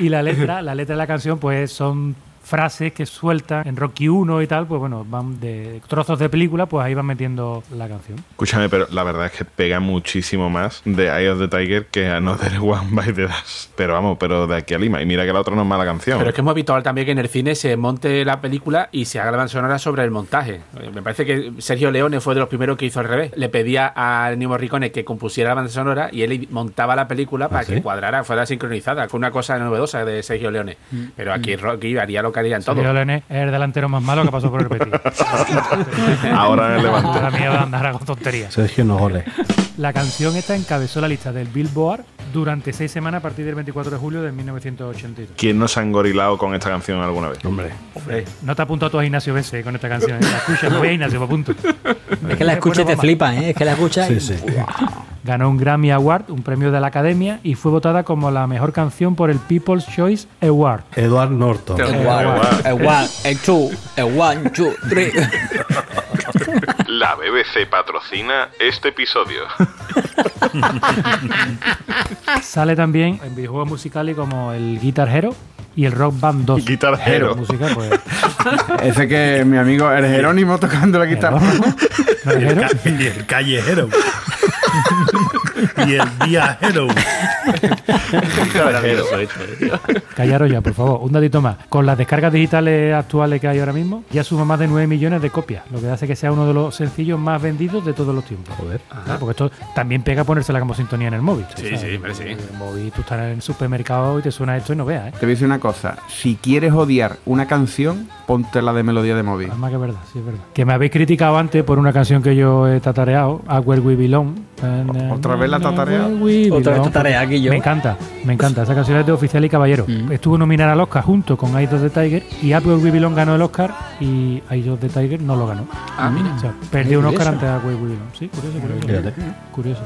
Y la letra, la letra de la canción, pues son frases que sueltan en Rocky 1 y tal, pues bueno, van de trozos de película, pues ahí van metiendo la canción. Escúchame, pero la verdad es que pega muchísimo más de Eye of the Tiger que Another One by the Dust. Pero vamos, pero de aquí a Lima. Y mira que la otra no es mala canción. Pero es que es muy habitual también que en el cine se monte la película y se haga la banda sonora sobre el montaje. Eh, Me parece que Sergio Leone fue de los primeros que hizo al revés. Le pedía a Ennio Morricone que compusiera la banda sonora y él montaba la película para sí? que cuadrara, fuera sincronizada. Fue una cosa novedosa de Sergio Leone. Pero aquí Rocky haría lo que todo. Sergio Leone es el delantero más malo que pasó por el Betis. Ahora en el Ahora Levante. mí va a andar con tonterías. Sergio Nogole. La canción esta encabezó la lista del Billboard durante seis semanas a partir del 24 de julio de 1982. ¿Quién no se ha engorilado con esta canción alguna vez? Hombre. No te apunto a tu gimnasio Bense con esta canción. ¿eh? La escucha, me voy a gimnasio, me apunto. Es que la escucha y te flipa, ¿eh? Es que la escucha y... Sí, sí. Ganó un Grammy Award, un premio de la Academia, y fue votada como la mejor canción por el People's Choice Award. Edward Norton. El one, el one, el two, La BBC patrocina este episodio. Sale también en videojuegos musicales como el Guitar Hero y el Rock Band 2. Guitar Hero. Musical, pues, Ese que mi amigo el Jerónimo tocando la guitarra. ¿no? ¿El Hero? Y el callejero. y el viajero. Eh. Callaros ya, por favor. Un datito más. Con las descargas digitales actuales que hay ahora mismo, ya suma más de 9 millones de copias, lo que hace que sea uno de los sencillos más vendidos de todos los tiempos. Joder. Porque esto también pega ponérsela como sintonía en el móvil. Sí, ¿sabes? sí, hombre, sí. En el móvil tú estás en el supermercado y te suena esto y no veas, ¿eh? Te voy a decir una cosa. Si quieres odiar una canción, ponte la de melodía de móvil. Además que es verdad, sí es verdad. Que me habéis criticado antes por una canción que yo he tatareado, A Where We Belong. ¿Otra vez la tatareado? Otra vez tatareada Me encanta, me encanta. Esa canción es de Oficial y Caballero. Mm. Estuvo nominada al Oscar junto con Eye of the Tiger y Where We Belong ganó el Oscar y Eye of the Tiger no lo ganó. Ah, mira. O sea, perdió un. Oscar ante Up Where We Belong. Sí, curioso, curioso. Curioso.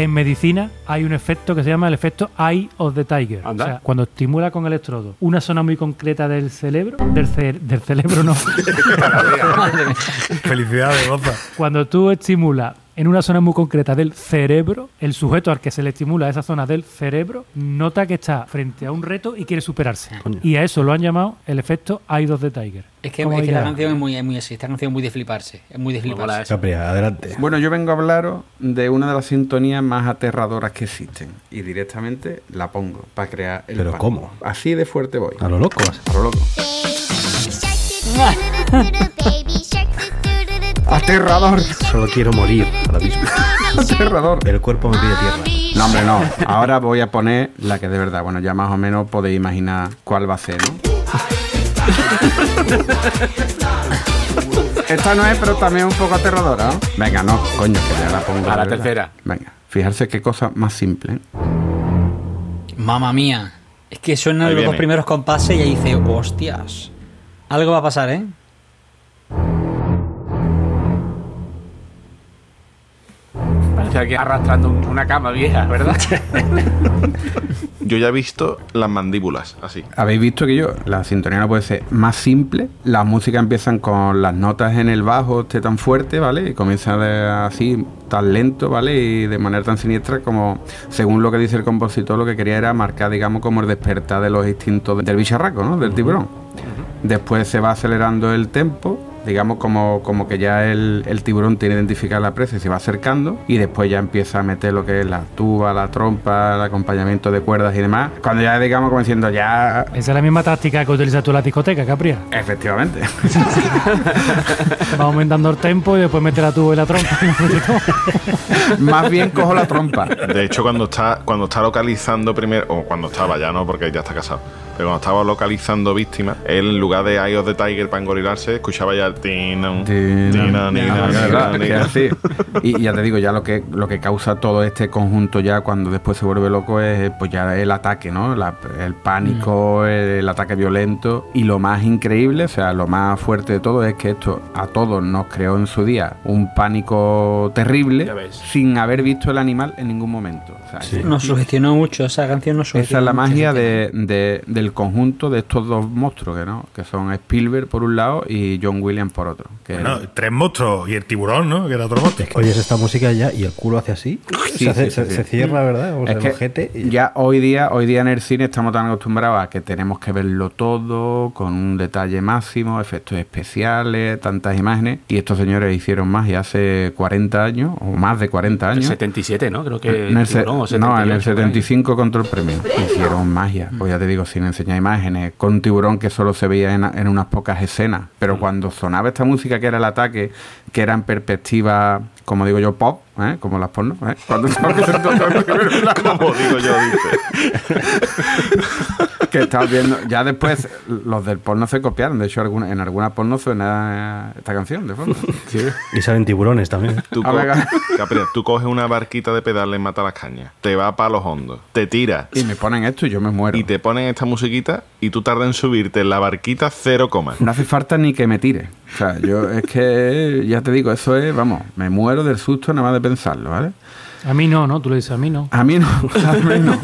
En medicina hay un efecto que se llama el efecto Eye of the Tiger. Anda. O sea, cuando estimula con electrodo una zona muy concreta del cerebro, del, cer- del cerebro no, Felicidades, Goza. cuando tú estimulas en una zona muy concreta del cerebro, el sujeto al que se le estimula esa zona del cerebro nota que está frente a un reto y quiere superarse. Y a eso lo han llamado el efecto Eye of the Tiger. Es que, ¿Cómo es que la canción es muy, es muy así. Esta canción es muy de fliparse. Es muy de mola fliparse. Capri, adelante. Bueno, yo vengo a hablaros de una de las sintonías más aterradoras que existen. Y directamente la pongo para crear el ¿Pero cómo? Así de fuerte voy. A lo loco. A lo loco. Aterrador. Solo quiero morir ahora mismo. Aterrador. El cuerpo me pide tierra. No, hombre, no. Ahora voy a poner la que de verdad, bueno, ya más o menos podéis imaginar cuál va a ser, ¿no? Esta no es, pero también un poco aterradora, ¿no? Venga, no, coño, que ya la pongo. A la de verdad. tercera. Venga, fijarse qué cosa más simple. Mamma mía. Es que suenan los dos primeros compases y ahí dice, hostias. Algo va a pasar, ¿eh? Parece alguien arrastrando un- una cama vieja, ¿verdad? Yo ya he visto las mandíbulas, así. Habéis visto que yo, la sintonía no puede ser más simple. Las músicas empiezan con las notas en el bajo, este tan fuerte, ¿vale? Y comienza de- así, tan lento, ¿vale? Y de manera tan siniestra como, según lo que dice el compositor, lo que quería era marcar, digamos, como el despertar de los instintos del bicharraco, ¿no? Del tiburón. Después se va acelerando el tempo, digamos como, como que ya el, el tiburón tiene identificada la presa y se va acercando y después ya empieza a meter lo que es la tuba, la trompa, el acompañamiento de cuerdas y demás. Cuando ya digamos como diciendo ya... Esa es la misma táctica que utilizas tú en la discoteca, Capria. Efectivamente. Va aumentando el tempo y después mete la tuba y la trompa. Más bien cojo la trompa. De hecho, cuando está, cuando está localizando primero, o cuando estaba ya no, porque ya está casado, pero cuando estaba localizando víctimas, él en lugar de Eye of the Tiger para engorilarse, escuchaba ya es así. Y, ya te digo, ya lo que, lo que causa todo este conjunto ya cuando después se vuelve loco es pues ya el ataque, ¿no? La- el pánico, el, ataque violento. Y lo más increíble, o sea, lo más fuerte de todo es que esto a todos nos creó en su día un pánico terrible sin haber visto el animal en ningún momento. O sea, es- Nos sugestionó mucho, esa canción nos sugestionó esa es la magia de, de- del conjunto de estos dos monstruos, que, ¿no? que son Spielberg por un lado y John Williams por otro. Que Bueno, tres monstruos y el tiburón, ¿no? Que era otro monstruo. Oyes esta música ya y el culo hace así. Sí, se, hace- sí, se- sí, sí. se cierra, ¿verdad? O sea, es el que ojete y- ya hoy día, hoy día en el cine estamos tan acostumbrados a que tenemos que verlo todo con un detalle máximo, efectos especiales, tantas imágenes. Y estos señores hicieron magia hace 40 años, o más de 40 El años. 77, ¿no? Creo que. En el se- tiburón, o no, en 78, el 75 contra el premio. Hicieron magia. Pues ya te digo, sin enseñar imágenes. Con un tiburón que solo se veía en, en unas pocas escenas. Pero cuando sonaba esta música que era el ataque, que era en perspectiva, como digo yo, pop, ¿eh? como las pornos. ¿eh? Cuando estaba en primer plano. Como digo yo, dice. que estabas viendo. Ya después, los del porno se copiaron. De hecho, alguna- en alguna porno suena esta canción de fondo. Y salen tiburones también. Tú, A co- Capri, tú coges una barquita de pedales mata las cañas, te va para los hondos, te tiras Y me ponen esto y yo me muero. y te ponen esta musiquita y tú tardas en subirte en la barquita cero coma. No hace falta ni que me tire. O sea, yo es que, ya te digo, eso es, vamos, me muero del susto nada más de pensarlo, ¿vale? A mí no, ¿no? Tú le dices a mí no. A mí no, a mí no.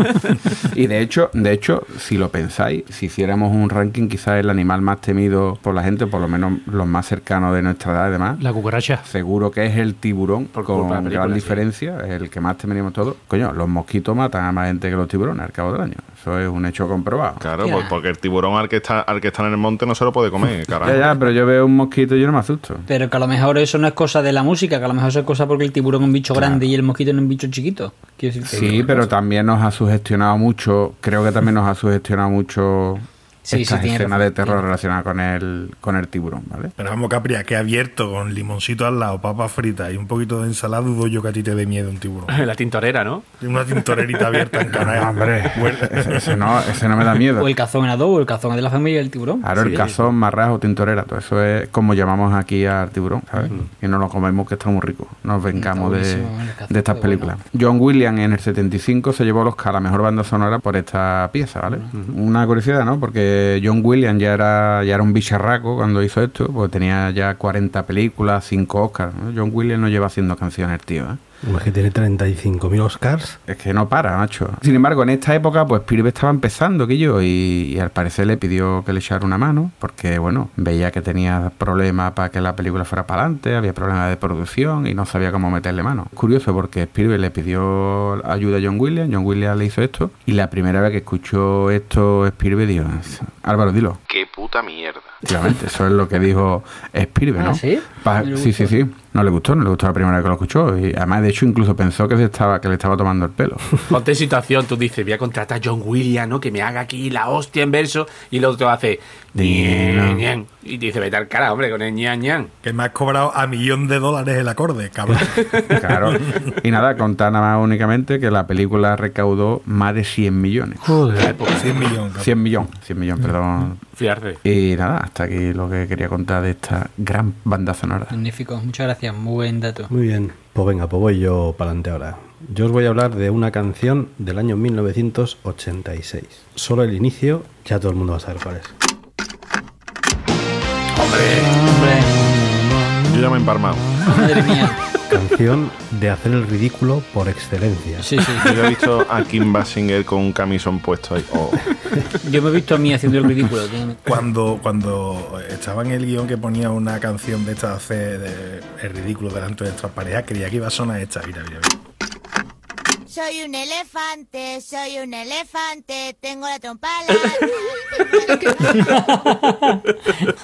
Y de hecho, de hecho, si lo pensáis, si hiciéramos un ranking, quizás el animal más temido por la gente, por lo menos los más cercanos de nuestra edad y demás, La cucaracha. seguro que es el tiburón, Por con película, gran sí. diferencia, el que más temeríamos todos. Coño, los mosquitos matan a más gente que los tiburones al cabo del año. Eso es un hecho comprobado. Claro, pues porque el tiburón al que está al que está en el monte no se lo puede comer, carajo. Ya, ya, pero yo veo un mosquito y yo no me asusto. Pero que a lo mejor eso no es cosa de la música, que a lo mejor eso es cosa porque el tiburón es un bicho grande y el mosquito es un bicho chiquito. Quiero decir que- Sí, pero también nos ha sugestionado mucho, creo que también nos ha sugestionado mucho Sí, estas sí, tiene razón, de terror tiene. relacionadas con el, con el tiburón, ¿vale? Pero vamos, Capri, que abierto con limoncito al lado, papas fritas y un poquito de ensalada, dudo yo que a ti te dé miedo un tiburón. La tintorera, ¿no? Una tintorerita abierta en canal. Hombre, ese, ese no, ese no me da miedo. O el cazón en adobo, el cazón es de la familia del tiburón. Claro, el cazón, marrajo, tintorera, todo eso es como llamamos aquí al tiburón, ¿sabes? Y no lo comemos que está muy rico. Nos vengamos de, el de estas películas. John Williams en el 75 se llevó los Oscar a la mejor banda sonora por esta pieza, ¿vale? Una curiosidad, ¿no? Porque John Williams ya era, ya era un bicharraco cuando hizo esto, porque tenía ya 40 películas, 5 Oscars. John Williams no lleva haciendo canciones, tío, ¿eh? Es que tiene 35.000 Oscars. Es que no para, macho. Sin embargo, en esta época, pues Spielberg estaba empezando, que yo, y, y al parecer le pidió que le echara una mano, porque, bueno, veía que tenía problemas para que la película fuera para adelante, había problemas de producción y no sabía cómo meterle mano. Curioso, porque Spielberg le pidió ayuda a John Williams, John Williams le hizo esto, y la primera vez que escuchó esto Spielberg dijo, Álvaro, dilo. Qué puta mierda. Efectivamente, eso es lo que dijo Spielberg, ¿no? Ah, ¿sí? Pa- ¿No le sí, sí. No le gustó, no le gustó la primera vez que lo escuchó. Y además, de hecho, incluso pensó que, se estaba, que le estaba tomando el pelo. Ponte situación, tú dices, voy a contratar a John Williams, ¿no? Que me haga aquí la hostia en verso, y el otro hace. ñen, ñen, Y te dice, vete al cara, hombre, con el ñan ñan. Que me has cobrado a millón de dólares el acorde, cabrón. Claro. Y nada, contar nada más únicamente que la película recaudó más de 100 millones. Joder. 100 millones. cabrón. 100 millones, 100 millones, perdón. Fiarse. Y nada, hasta aquí lo que quería contar de esta gran banda sonora. Magnífico, muchas gracias, muy buen dato. Muy bien. Pues venga, pues voy yo para adelante ahora. Yo os voy a hablar de una canción del año 1986. Solo el inicio, ya todo el mundo va a saber cuál es. Hombre, Yo ya me he emparmado. madre mía. Canción de hacer el ridículo por excelencia. Sí, sí. Yo he visto a Kim Basinger con un camisón puesto ahí. Oh. Yo me he visto a mí haciendo el ridículo. Cuando, cuando estaba en el guion que ponía una canción de esta de hacer de- el ridículo delante de nuestras parejas, creía que iba a sonar esta. Mira, mira, mira. Soy un elefante, soy un elefante, tengo la trompa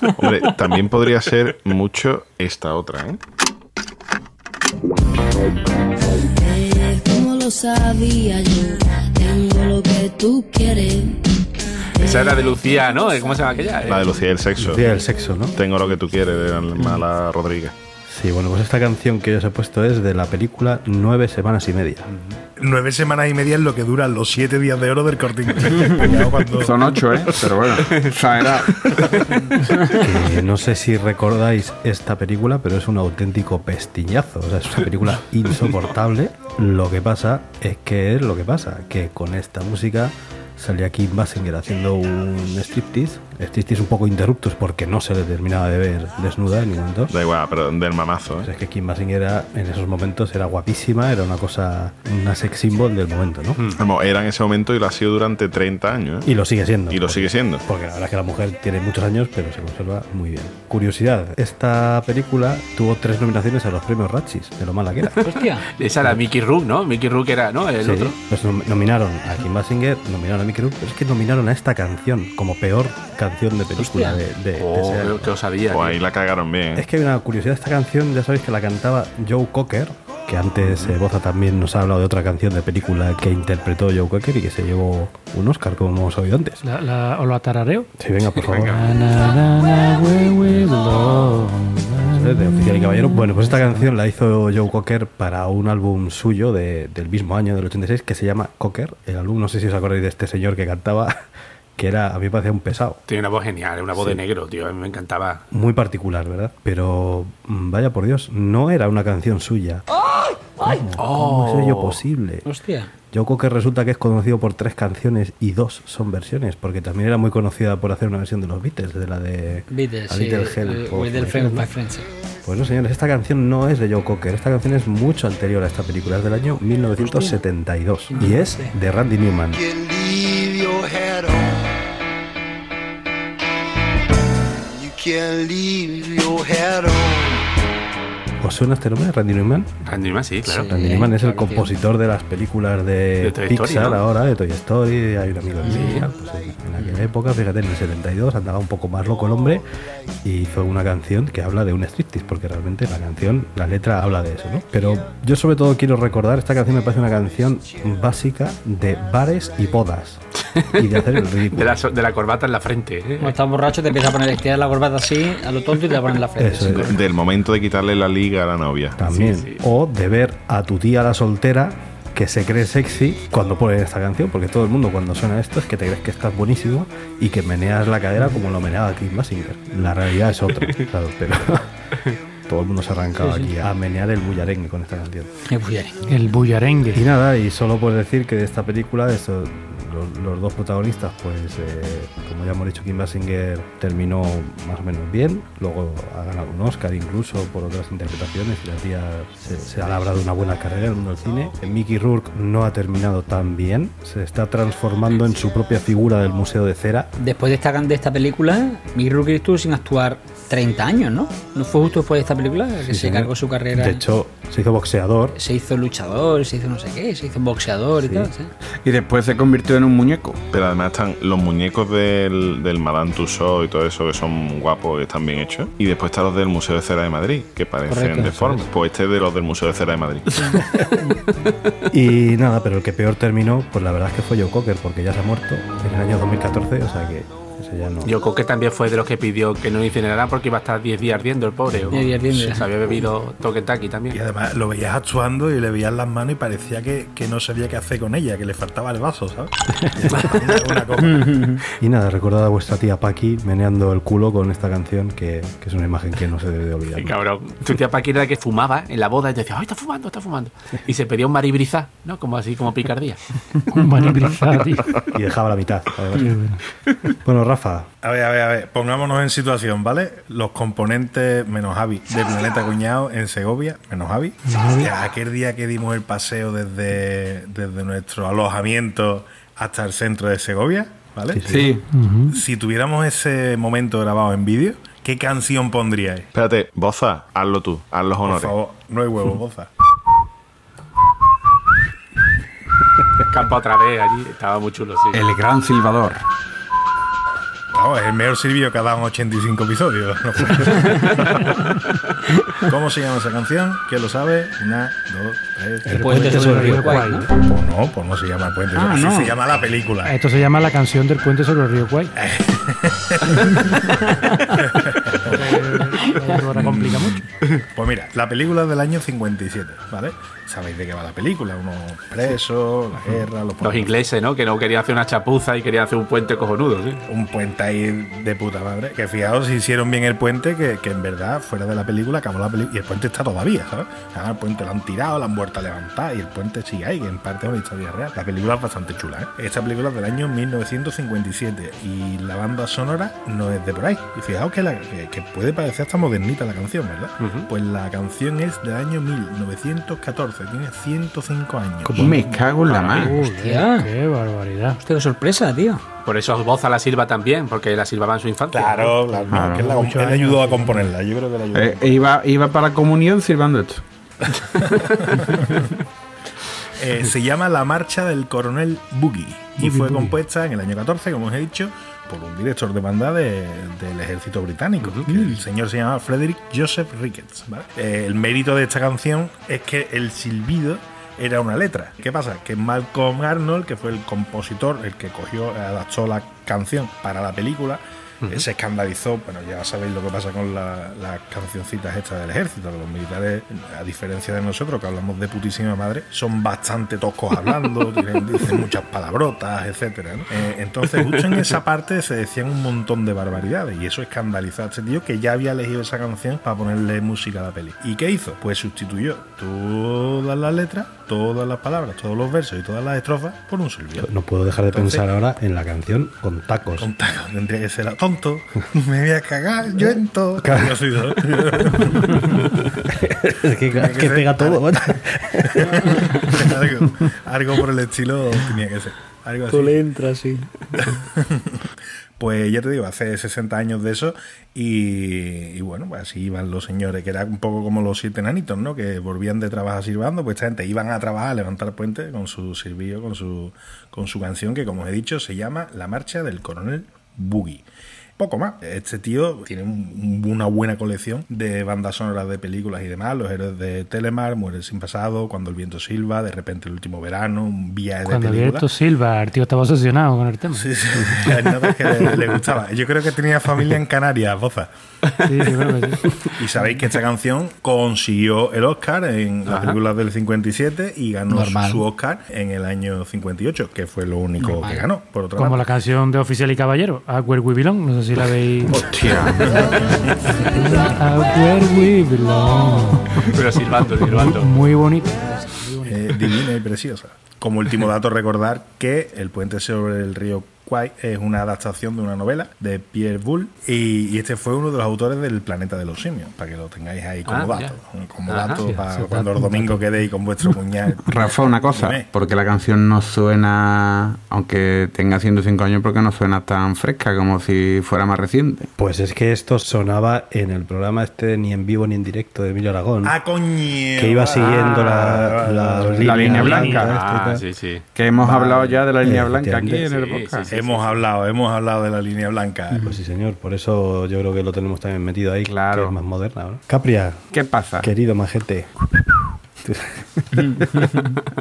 Hombre, también podría ser mucho esta otra, ¿eh? Como lo sabía yo, tengo lo que tú quieres. Esa era de Lucía, ¿no? ¿Cómo se llama aquella? La de Lucía y el sexo. Lucía del sexo, ¿no? Tengo lo que tú quieres de Mala Rodríguez. Sí, bueno, pues esta canción que yo os he puesto es de la película Nueve Semanas y Media. Nueve semanas y media es lo que duran los siete días de oro del corte inglés. Cuidado cuando- Son ocho, ¿eh? Pero bueno. Que no sé si recordáis esta película, pero es un auténtico pestiñazo. O sea, es una película insoportable. Lo que pasa es que es lo que pasa, que con esta música salía Kim Basinger haciendo un striptease. Striptease un poco interruptos porque no se le terminaba de ver desnuda en ningún momento. Da igual, pero del mamazo, Pues ¿eh? es que Kim Basinger era, en esos momentos era guapísima, era una cosa, una sex symbol del momento, ¿no? Vamos, era en ese momento y lo ha sido durante 30 años, ¿eh? Y lo sigue siendo. Y lo sigue siendo. Porque la verdad es que la mujer tiene muchos años, pero se conserva muy bien. Curiosidad, esta película tuvo tres nominaciones a los premios Ratchis, de lo mala que era. Hostia. Esa era Mickey Rook, ¿no? Mickey Rook era, ¿no? El Sí, otro. pues nom- nominaron a Kim Basinger, nominaron a Mickey Rourke, pero es que nominaron a esta canción como peor canción de película Hostia. de, de- de Oh, año. que osadía. Tío. ahí la cagaron bien, ¿eh? Es que hay una curiosidad, esta canción ya sabéis que la cantaba Joe Cocker, que antes eh, Boza también nos ha hablado de otra canción de película que interpretó Joe Cocker y que se llevó un Oscar, como hemos oído antes. La, la- ¿Os lo atarareo? Sí, venga, por favor. De Oficial y Caballero. Bueno, pues esta canción la hizo Joe Cocker para un álbum suyo de- del mismo año, del 86, que se llama Cocker. El álbum, no sé si os acordáis de este señor que cantaba, que era, a mí me parecía un pesado. Tiene una voz genial, una voz de negro, tío. A mí me encantaba. Muy particular, ¿verdad? Pero mm, vaya por Dios, no era una canción suya. ¿Cómo es ello posible? Hostia. Joe Cocker resulta que es conocido por tres canciones y dos son versiones, porque también era muy conocida por hacer una versión de los Beatles, de la de Beatles, A sí. Little Help eh, With Friend My. Friends. sí. Pues no, señores, esta canción no es de Joe Cocker, esta canción es mucho anterior a esta película, es del año 1972 y es de Randy Newman. can't leave your head on. ¿Os suena este nombre, Randy Newman? Randy Newman, sí, claro. Randy Newman es el compositor de las películas de, De Toy Story, Pixar ¿no? ahora, de Toy Story, hay un amigo en mí, tal, pues en, en aquella época, fíjate, en el 72 andaba un poco más loco el hombre y hizo una canción que habla de un striptease, porque realmente la canción, la letra habla de eso, ¿no? Pero yo sobre todo quiero recordar, esta canción me parece una canción básica de bares y bodas y de hacer el ridículo. De la, de la corbata en la frente. ¿eh? Cuando estás borracho te empieza a poner estirar la corbata así, a lo tonto y te la pones en la frente. Es. Del momento de quitarle la liga a la novia. También. O de ver a tu tía la soltera que se cree sexy cuando ponen esta canción, porque todo el mundo cuando suena esto es que te crees que estás buenísimo y que meneas la cadera como lo meneaba Kim Basinger. La realidad es otra, claro, pero todo el mundo se arrancaba Sí, sí. aquí a menear el bullarengue con esta canción. El bullarengue. El bullarengue. Y nada, y solo por decir que de esta película, esto, los, los dos protagonistas, pues eh, como ya hemos dicho, Kim Basinger terminó más o menos bien, luego ha ganado un Oscar incluso por otras interpretaciones y la tía se, se ha labrado una buena carrera en el mundo del cine. Mickey Rourke no ha terminado tan bien, se está transformando en su propia figura del Museo de Cera. Después de esta, de esta película, Mickey Rourke estuvo sin actuar 30 años, ¿no? ¿No fue justo después de esta película que Sí, se señor. cargó su carrera? De hecho, se hizo boxeador. se hizo luchador, se hizo no sé qué, se hizo boxeador y Sí. tal. ¿sí? Y después se convirtió en un muñeco. Pero además están los muñecos del, del Madame Tussauds y todo eso que son guapos y están bien hechos. Y después están los del Museo de Cera de Madrid, que parecen deformes. Pues este es de los del Museo de Cera de Madrid. Y nada, pero el que peor terminó, pues la verdad es que fue Joe Cocker, porque ya se ha muerto en el año 2014, o sea que ese ya no. Yo creo que también fue de los que pidió que no lo incineraran porque iba a estar 10 días ardiendo el pobre. 10 días ardiendo. Se había bebido Kentucky también. Y además lo veías actuando y le veías las manos y parecía que, que no sabía qué hacer con ella, que le faltaba el vaso, ¿sabes? Una- una copa. Y nada, recordad a vuestra tía Paqui meneando el culo con esta canción, que, que es una imagen que no se debe de olvidar. Cabrón. Tu tía Paqui era la que fumaba en la boda y te decía, ¡ay, está fumando, está fumando! Y se pedía un maribrizá, ¿no? Como así, como picardía. Un manibrizá, tío. Y dejaba la mitad. además. Bueno, Rafa, A ver, a ver, a ver, pongámonos en situación, ¿vale? Los componentes, menos Javi, de Planeta Cuñado en Segovia, menos Javi. Aquel día que dimos el paseo desde, desde nuestro alojamiento hasta el centro de Segovia, ¿vale? Sí. Si tuviéramos ese momento grabado en vídeo, ¿qué canción pondríais? Espérate, Boza, hazlo tú, haz los Por honores. favor, no hay huevo, goza. Campo otra vez allí, estaba muy chulo, sí. El gran silbador. Vamos, es el mejor servicio que ha dado en 85 episodios. ¿Cómo se llama esa canción? ¿Quién lo sabe? Una, dos, tres. El puente sobre el río Kwai, ¿no? Pues no, pues no se llama el puente. Ah, así no. se llama la película. Esto se llama la canción del puente sobre el río Kwai. Ahora complica mucho. Pues mira, la película del año 57, ¿vale? Sabéis de qué va la película, unos presos, la guerra, los, Los ingleses, ¿no? Que no querían hacer una chapuza y querían hacer un puente cojonudo, sí. Un puente ahí de puta madre. Que fijaos si hicieron bien el puente, que, que en verdad, fuera de la película, acabó la película. Y el puente está todavía, ¿sabes? Ahora el puente lo han tirado, lo han vuelto a levantar y el puente sigue ahí, que en parte es una historia real. La película es bastante chula, ¿eh? Esta película es del año 1957 y la banda sonora no es de por ahí. Y fijaos que, la- que, que puede parecer hasta modernita la canción, ¿verdad? Pues la canción es del año 1914, tiene 105 años. Me cago en la mano. Hostia. Qué barbaridad. Hostia, qué sorpresa, tío. Por eso Boza la silba también, porque la silbaba en su infancia. Claro, claro, no, Claro. que él, la- él ayudó a componerla, yo creo que la ayudó. Eh, iba, iba para comunión silbando esto. Eh, se llama La Marcha del Coronel Boogie y Boogie fue Boogie. compuesta en el año 14, como os he dicho, por un director de banda de- del ejército británico. que el señor se llama Frederick Joseph Ricketts. ¿vale? Eh, el mérito de esta canción es que el silbido era una letra. ¿Qué pasa? Que Malcolm Arnold, que fue el compositor, el que cogió, adaptó la canción para la película, Se escandalizó, bueno, ya sabéis lo que pasa con la- las cancioncitas estas del ejército, que los militares, a diferencia de nosotros, que hablamos de putísima madre, son bastante toscos hablando, tienen- dicen muchas palabrotas, etcétera. ¿no? Eh, entonces, justo en esa parte se decían un montón de barbaridades, y eso escandalizó a este tío que ya había elegido esa canción para ponerle música a la peli. ¿Y qué hizo? Pues sustituyó todas las letras, todas las palabras, todos los versos y todas las estrofas por un silbido. No puedo dejar de Entonces- pensar ahora en la canción con tacos. Con tacos, tendría que ser tonto. Me voy a cagar yo en todo. Claro. Yo soy dos. Es que, pega todo. algo, algo por el estilo tenía que ser. Algo así. entra así. Pues ya te digo, hace 60 años de eso y, y bueno, pues así iban los señores, que era un poco como los siete enanitos, ¿no? Que volvían de trabajar sirvando, pues esta gente iban a trabajar, a levantar puentes con su silbillo, con su, con su canción que como os he dicho se llama La Marcha del Coronel Boogie. Poco más. Este tío tiene un- una buena colección de bandas sonoras de películas y demás. Los héroes de Telemar, Muere sin pasado, Cuando el viento silba, De repente el último verano, un viaje Cuando de vi películas. esto Silva, el tío estaba obsesionado con el tema. Sí, sí. Notas que le, le gustaba. Yo creo que tenía familia en Canarias, Boza. Sí, yo creo que sí. Y sabéis que esta canción consiguió el Oscar en las películas del 57 y ganó Normal. su Oscar en el año 58, que fue lo único Normal. que ganó, por otra Como la parte. canción de Oficial y Caballero, A Where We Belong. No sé si la veis. Hostia. A Where We Belong. Pero silbando, silbando. Muy bonito. Eh, divina y preciosa. Como último dato, recordar que El puente sobre el río Es una adaptación de una novela de Pierre Boulle y, y este fue uno de los autores del Planeta de los Simios, para que lo tengáis ahí como Ah, dato. Como Ajá. dato Sí, para cuando el domingo quedéis con vuestro puñal. Rafa, una cosa, porque la canción no suena, aunque tenga 105 años, porque no suena tan fresca como si fuera más reciente. Pues es que esto sonaba en el programa este ni en vivo ni en directo de Emilio Aragón. ¡Ah, coño! que iba siguiendo la, la, La línea blanca. Ah, tal. sí, sí. Que hemos Vale. hablado ya de la línea blanca aquí en el Sí, podcast. sí, hemos hablado, hemos hablado de la línea blanca. Pues sí, señor. Por eso yo creo que lo tenemos también metido ahí. Claro. Que es más moderna ahora. Capria, ¿Qué pasa? querido majete.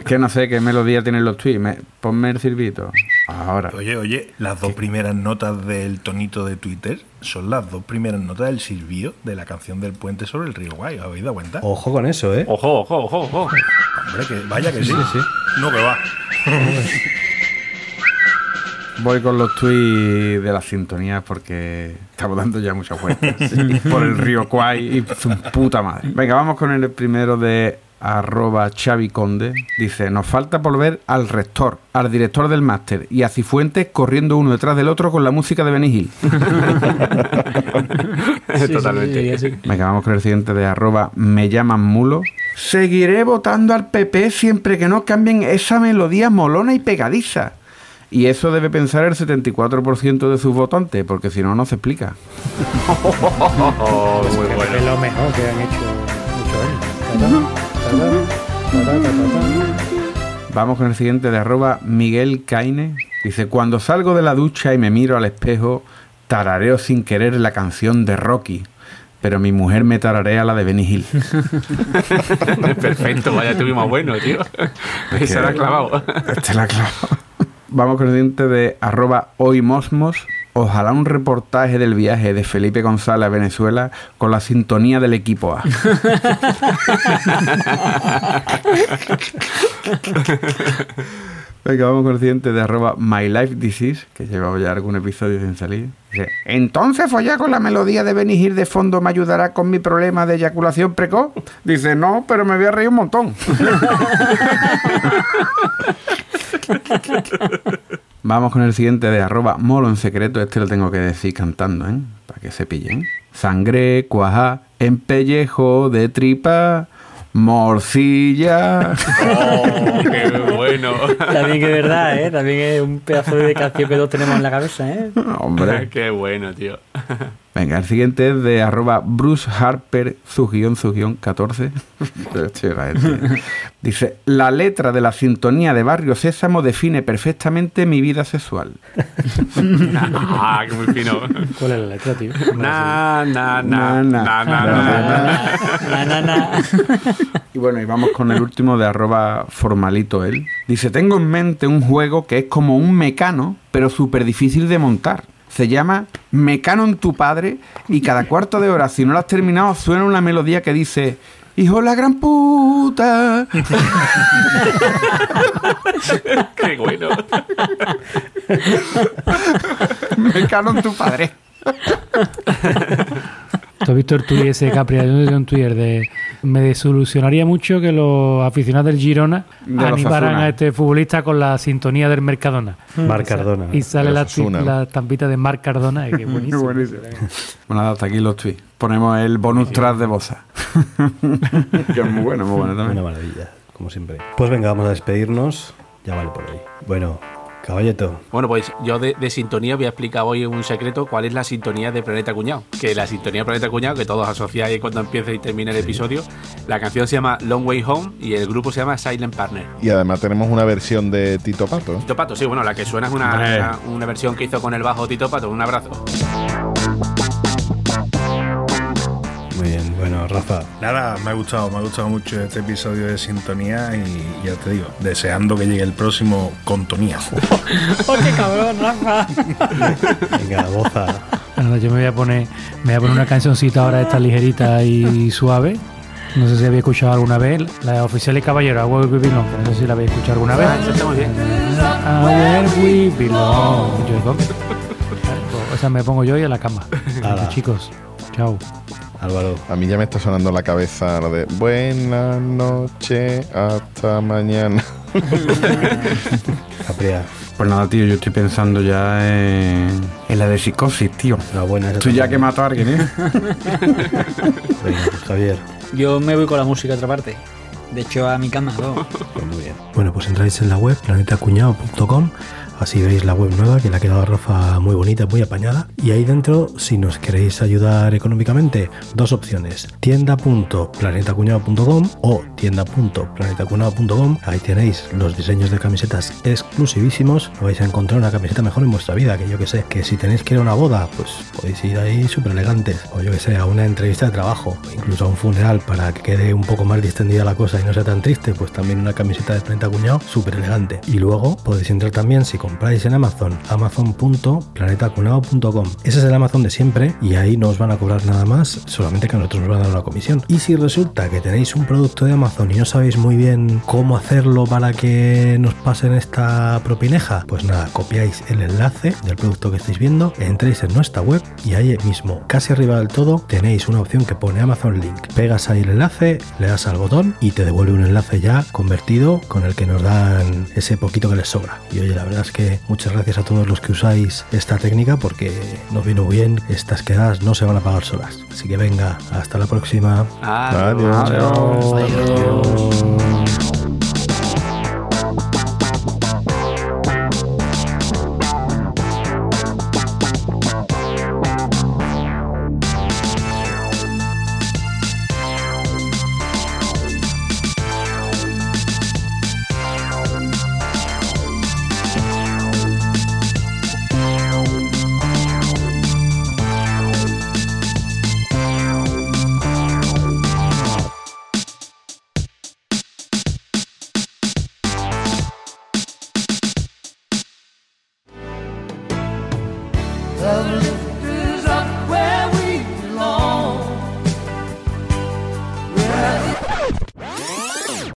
Que no sé qué melodía tienen los tweets. Me- ponme el silbito. Ahora. Oye, oye, las dos primeras notas del tonito de Twitter son las dos primeras notas del silbío de la canción del puente sobre el río Guay. ¿Os habéis dado cuenta? Ojo con eso, ¿eh? Ojo, ojo, ojo, ojo. Hombre, que vaya que sí. sí. No, que va. Voy con los tweets de las sintonías porque estamos dando ya muchas vueltas. Por el río Kwai y su puta madre. Venga, vamos con el primero de arroba Xavi Conde. Dice, nos falta por ver al rector, al director del máster y a Cifuentes corriendo uno detrás del otro con la música de Benny Hill. Totalmente. Venga, vamos con el siguiente de arroba me llaman mulo. Seguiré votando al PP siempre que no cambien esa melodía molona y pegadiza. Y eso debe pensar el 74% de sus votantes, porque si no, no se explica. Oh, muy bueno. Es lo mejor que han hecho. Vamos con el siguiente de arroba Miguel Caine. Dice, cuando salgo de la ducha y me miro al espejo, tarareo sin querer la canción de Rocky. Pero mi mujer me tararea la de Benny Hill. Perfecto, vaya tuvimos bueno, tío. Es Se lo ha clavado. Este la clavo. Vamos con el siguiente de arroba hoymosmos. Ojalá un reportaje del viaje de Felipe González a Venezuela con la sintonía del equipo A. Venga, vamos con el siguiente de arroba My Life Disease, que llevaba ya algún episodio sin salir. Dice, Entonces follar con la melodía de Hill de fondo me ayudará con mi problema de eyaculación precoz. Dice, no, pero me voy a reír un montón. Vamos con el siguiente de arroba molo en secreto. Este lo tengo que decir cantando, ¿eh? Para que se pillen. Sangre, cuaja, en pellejo de tripa, morcilla. Oh, qué bueno. También que es verdad, ¿eh? También es un pedazo de canción que todos tenemos en la cabeza, ¿eh? Hombre. Qué bueno, tío. Venga, el siguiente es de arroba Bruce Harper, su guion, su guion 14. Este era este. Dice, la letra de la sintonía de Barrio Sésamo define perfectamente mi vida sexual. Ah, qué muy fino. ¿Cuál es la letra, tío? Na, na, Na, na, na. na, na, na. Na, na, na. Y bueno, y vamos con el último de arroba formalito él. Dice, tengo en mente un juego que es como un mecano, pero súper difícil de montar. Se llama Mecano en tu padre y cada cuarto de hora, si no lo has terminado, suena una melodía que dice Hijo la gran puta. Qué bueno. Mecano en tu padre. ¿Tú has visto el tuit ese Capri? Hay un Twitter de... Me desilusionaría mucho que los aficionados del Girona De animaran a este futbolista con la sintonía del Mercadona. Marc Y sa- Cardona. Y sale la, la estampita de Marc Cardona. y que buenísimo. Buenísimo. Bueno, hasta aquí los tweets. Ponemos el bonus track de Bosa. que es muy bueno, muy bueno también. Una maravilla, como siempre. Pues venga, vamos a despedirnos. Ya vale por hoy. Bueno, caballeto. Bueno, pues yo de, de sintonía voy a explicar hoy un secreto, cuál es la sintonía de Planeta Cuñado. Que la sintonía de Planeta Cuñado, que todos asociáis cuando empiece y termine el episodio, la canción se llama Long Way Home y el grupo se llama Silent Partner. Y además tenemos una versión de Tito Pato. Tito Pato, sí, bueno, la que suena es una, una, una versión que hizo con el bajo Tito Pato. Un abrazo. Rafa. Nada, me ha gustado, me ha gustado mucho este episodio de Sintonía y ya te digo, deseando que llegue el próximo con Tonía. ¡Oh, qué cabrón, Rafa! Venga, boza. Bueno, yo me voy a poner, me voy a poner una cancioncita ahora esta ligerita y suave. No sé si habéis escuchado alguna vez. La oficial y caballero, A Where We Belong. No sé si la habéis escuchado alguna vez. Ah, está muy bien. Where We Belong. Yo pues, esa me pongo yo y a la cama. Hala. Chicos, chao. Álvaro. A mí ya me está sonando en la cabeza lo de Buenas noches, hasta mañana. Pues nada, tío, yo estoy pensando ya en, en la de psicosis, tío. La buena. Estoy ya que mato a alguien, ¿eh? Venga, pues Javier. Yo me voy con la música a otra parte. De hecho, a mi cama. vamos. Pues muy bien. Bueno, pues entráis en la web planetacuñado.com. Así veis la web nueva que le ha quedado Rafa muy bonita, muy apañada. Y ahí dentro, si nos queréis ayudar económicamente, dos opciones: tienda.planetacuñado.com o tienda.planetacuñado.com. Ahí tenéis los diseños de camisetas exclusivísimos. No vais a encontrar una camiseta mejor en vuestra vida, que yo que sé. Que si tenéis que ir a una boda, pues podéis ir ahí súper elegantes. O yo que sé, a una entrevista de trabajo, incluso a un funeral para que quede un poco más distendida la cosa y no sea tan triste, pues también una camiseta de Planeta Cuñado súper elegante. Y luego podéis entrar también si compráis en Amazon, amazon.planetacunao.com. Ese es el Amazon de siempre y ahí no os van a cobrar nada más, solamente que a nosotros nos van a dar una comisión. Y si resulta que tenéis un producto de Amazon y no sabéis muy bien cómo hacerlo para que nos pasen esta propineja, pues nada, copiáis el enlace del producto que estáis viendo, entréis en nuestra web y ahí mismo, casi arriba del todo, tenéis una opción que pone Amazon Link. Pegas ahí el enlace, le das al botón y te devuelve un enlace ya convertido con el que nos dan ese poquito que les sobra. Y oye, la verdad es que muchas gracias a todos los que usáis esta técnica porque nos vino bien, estas quedadas no se van a pagar solas. Así que venga, hasta la próxima. Adiós. Love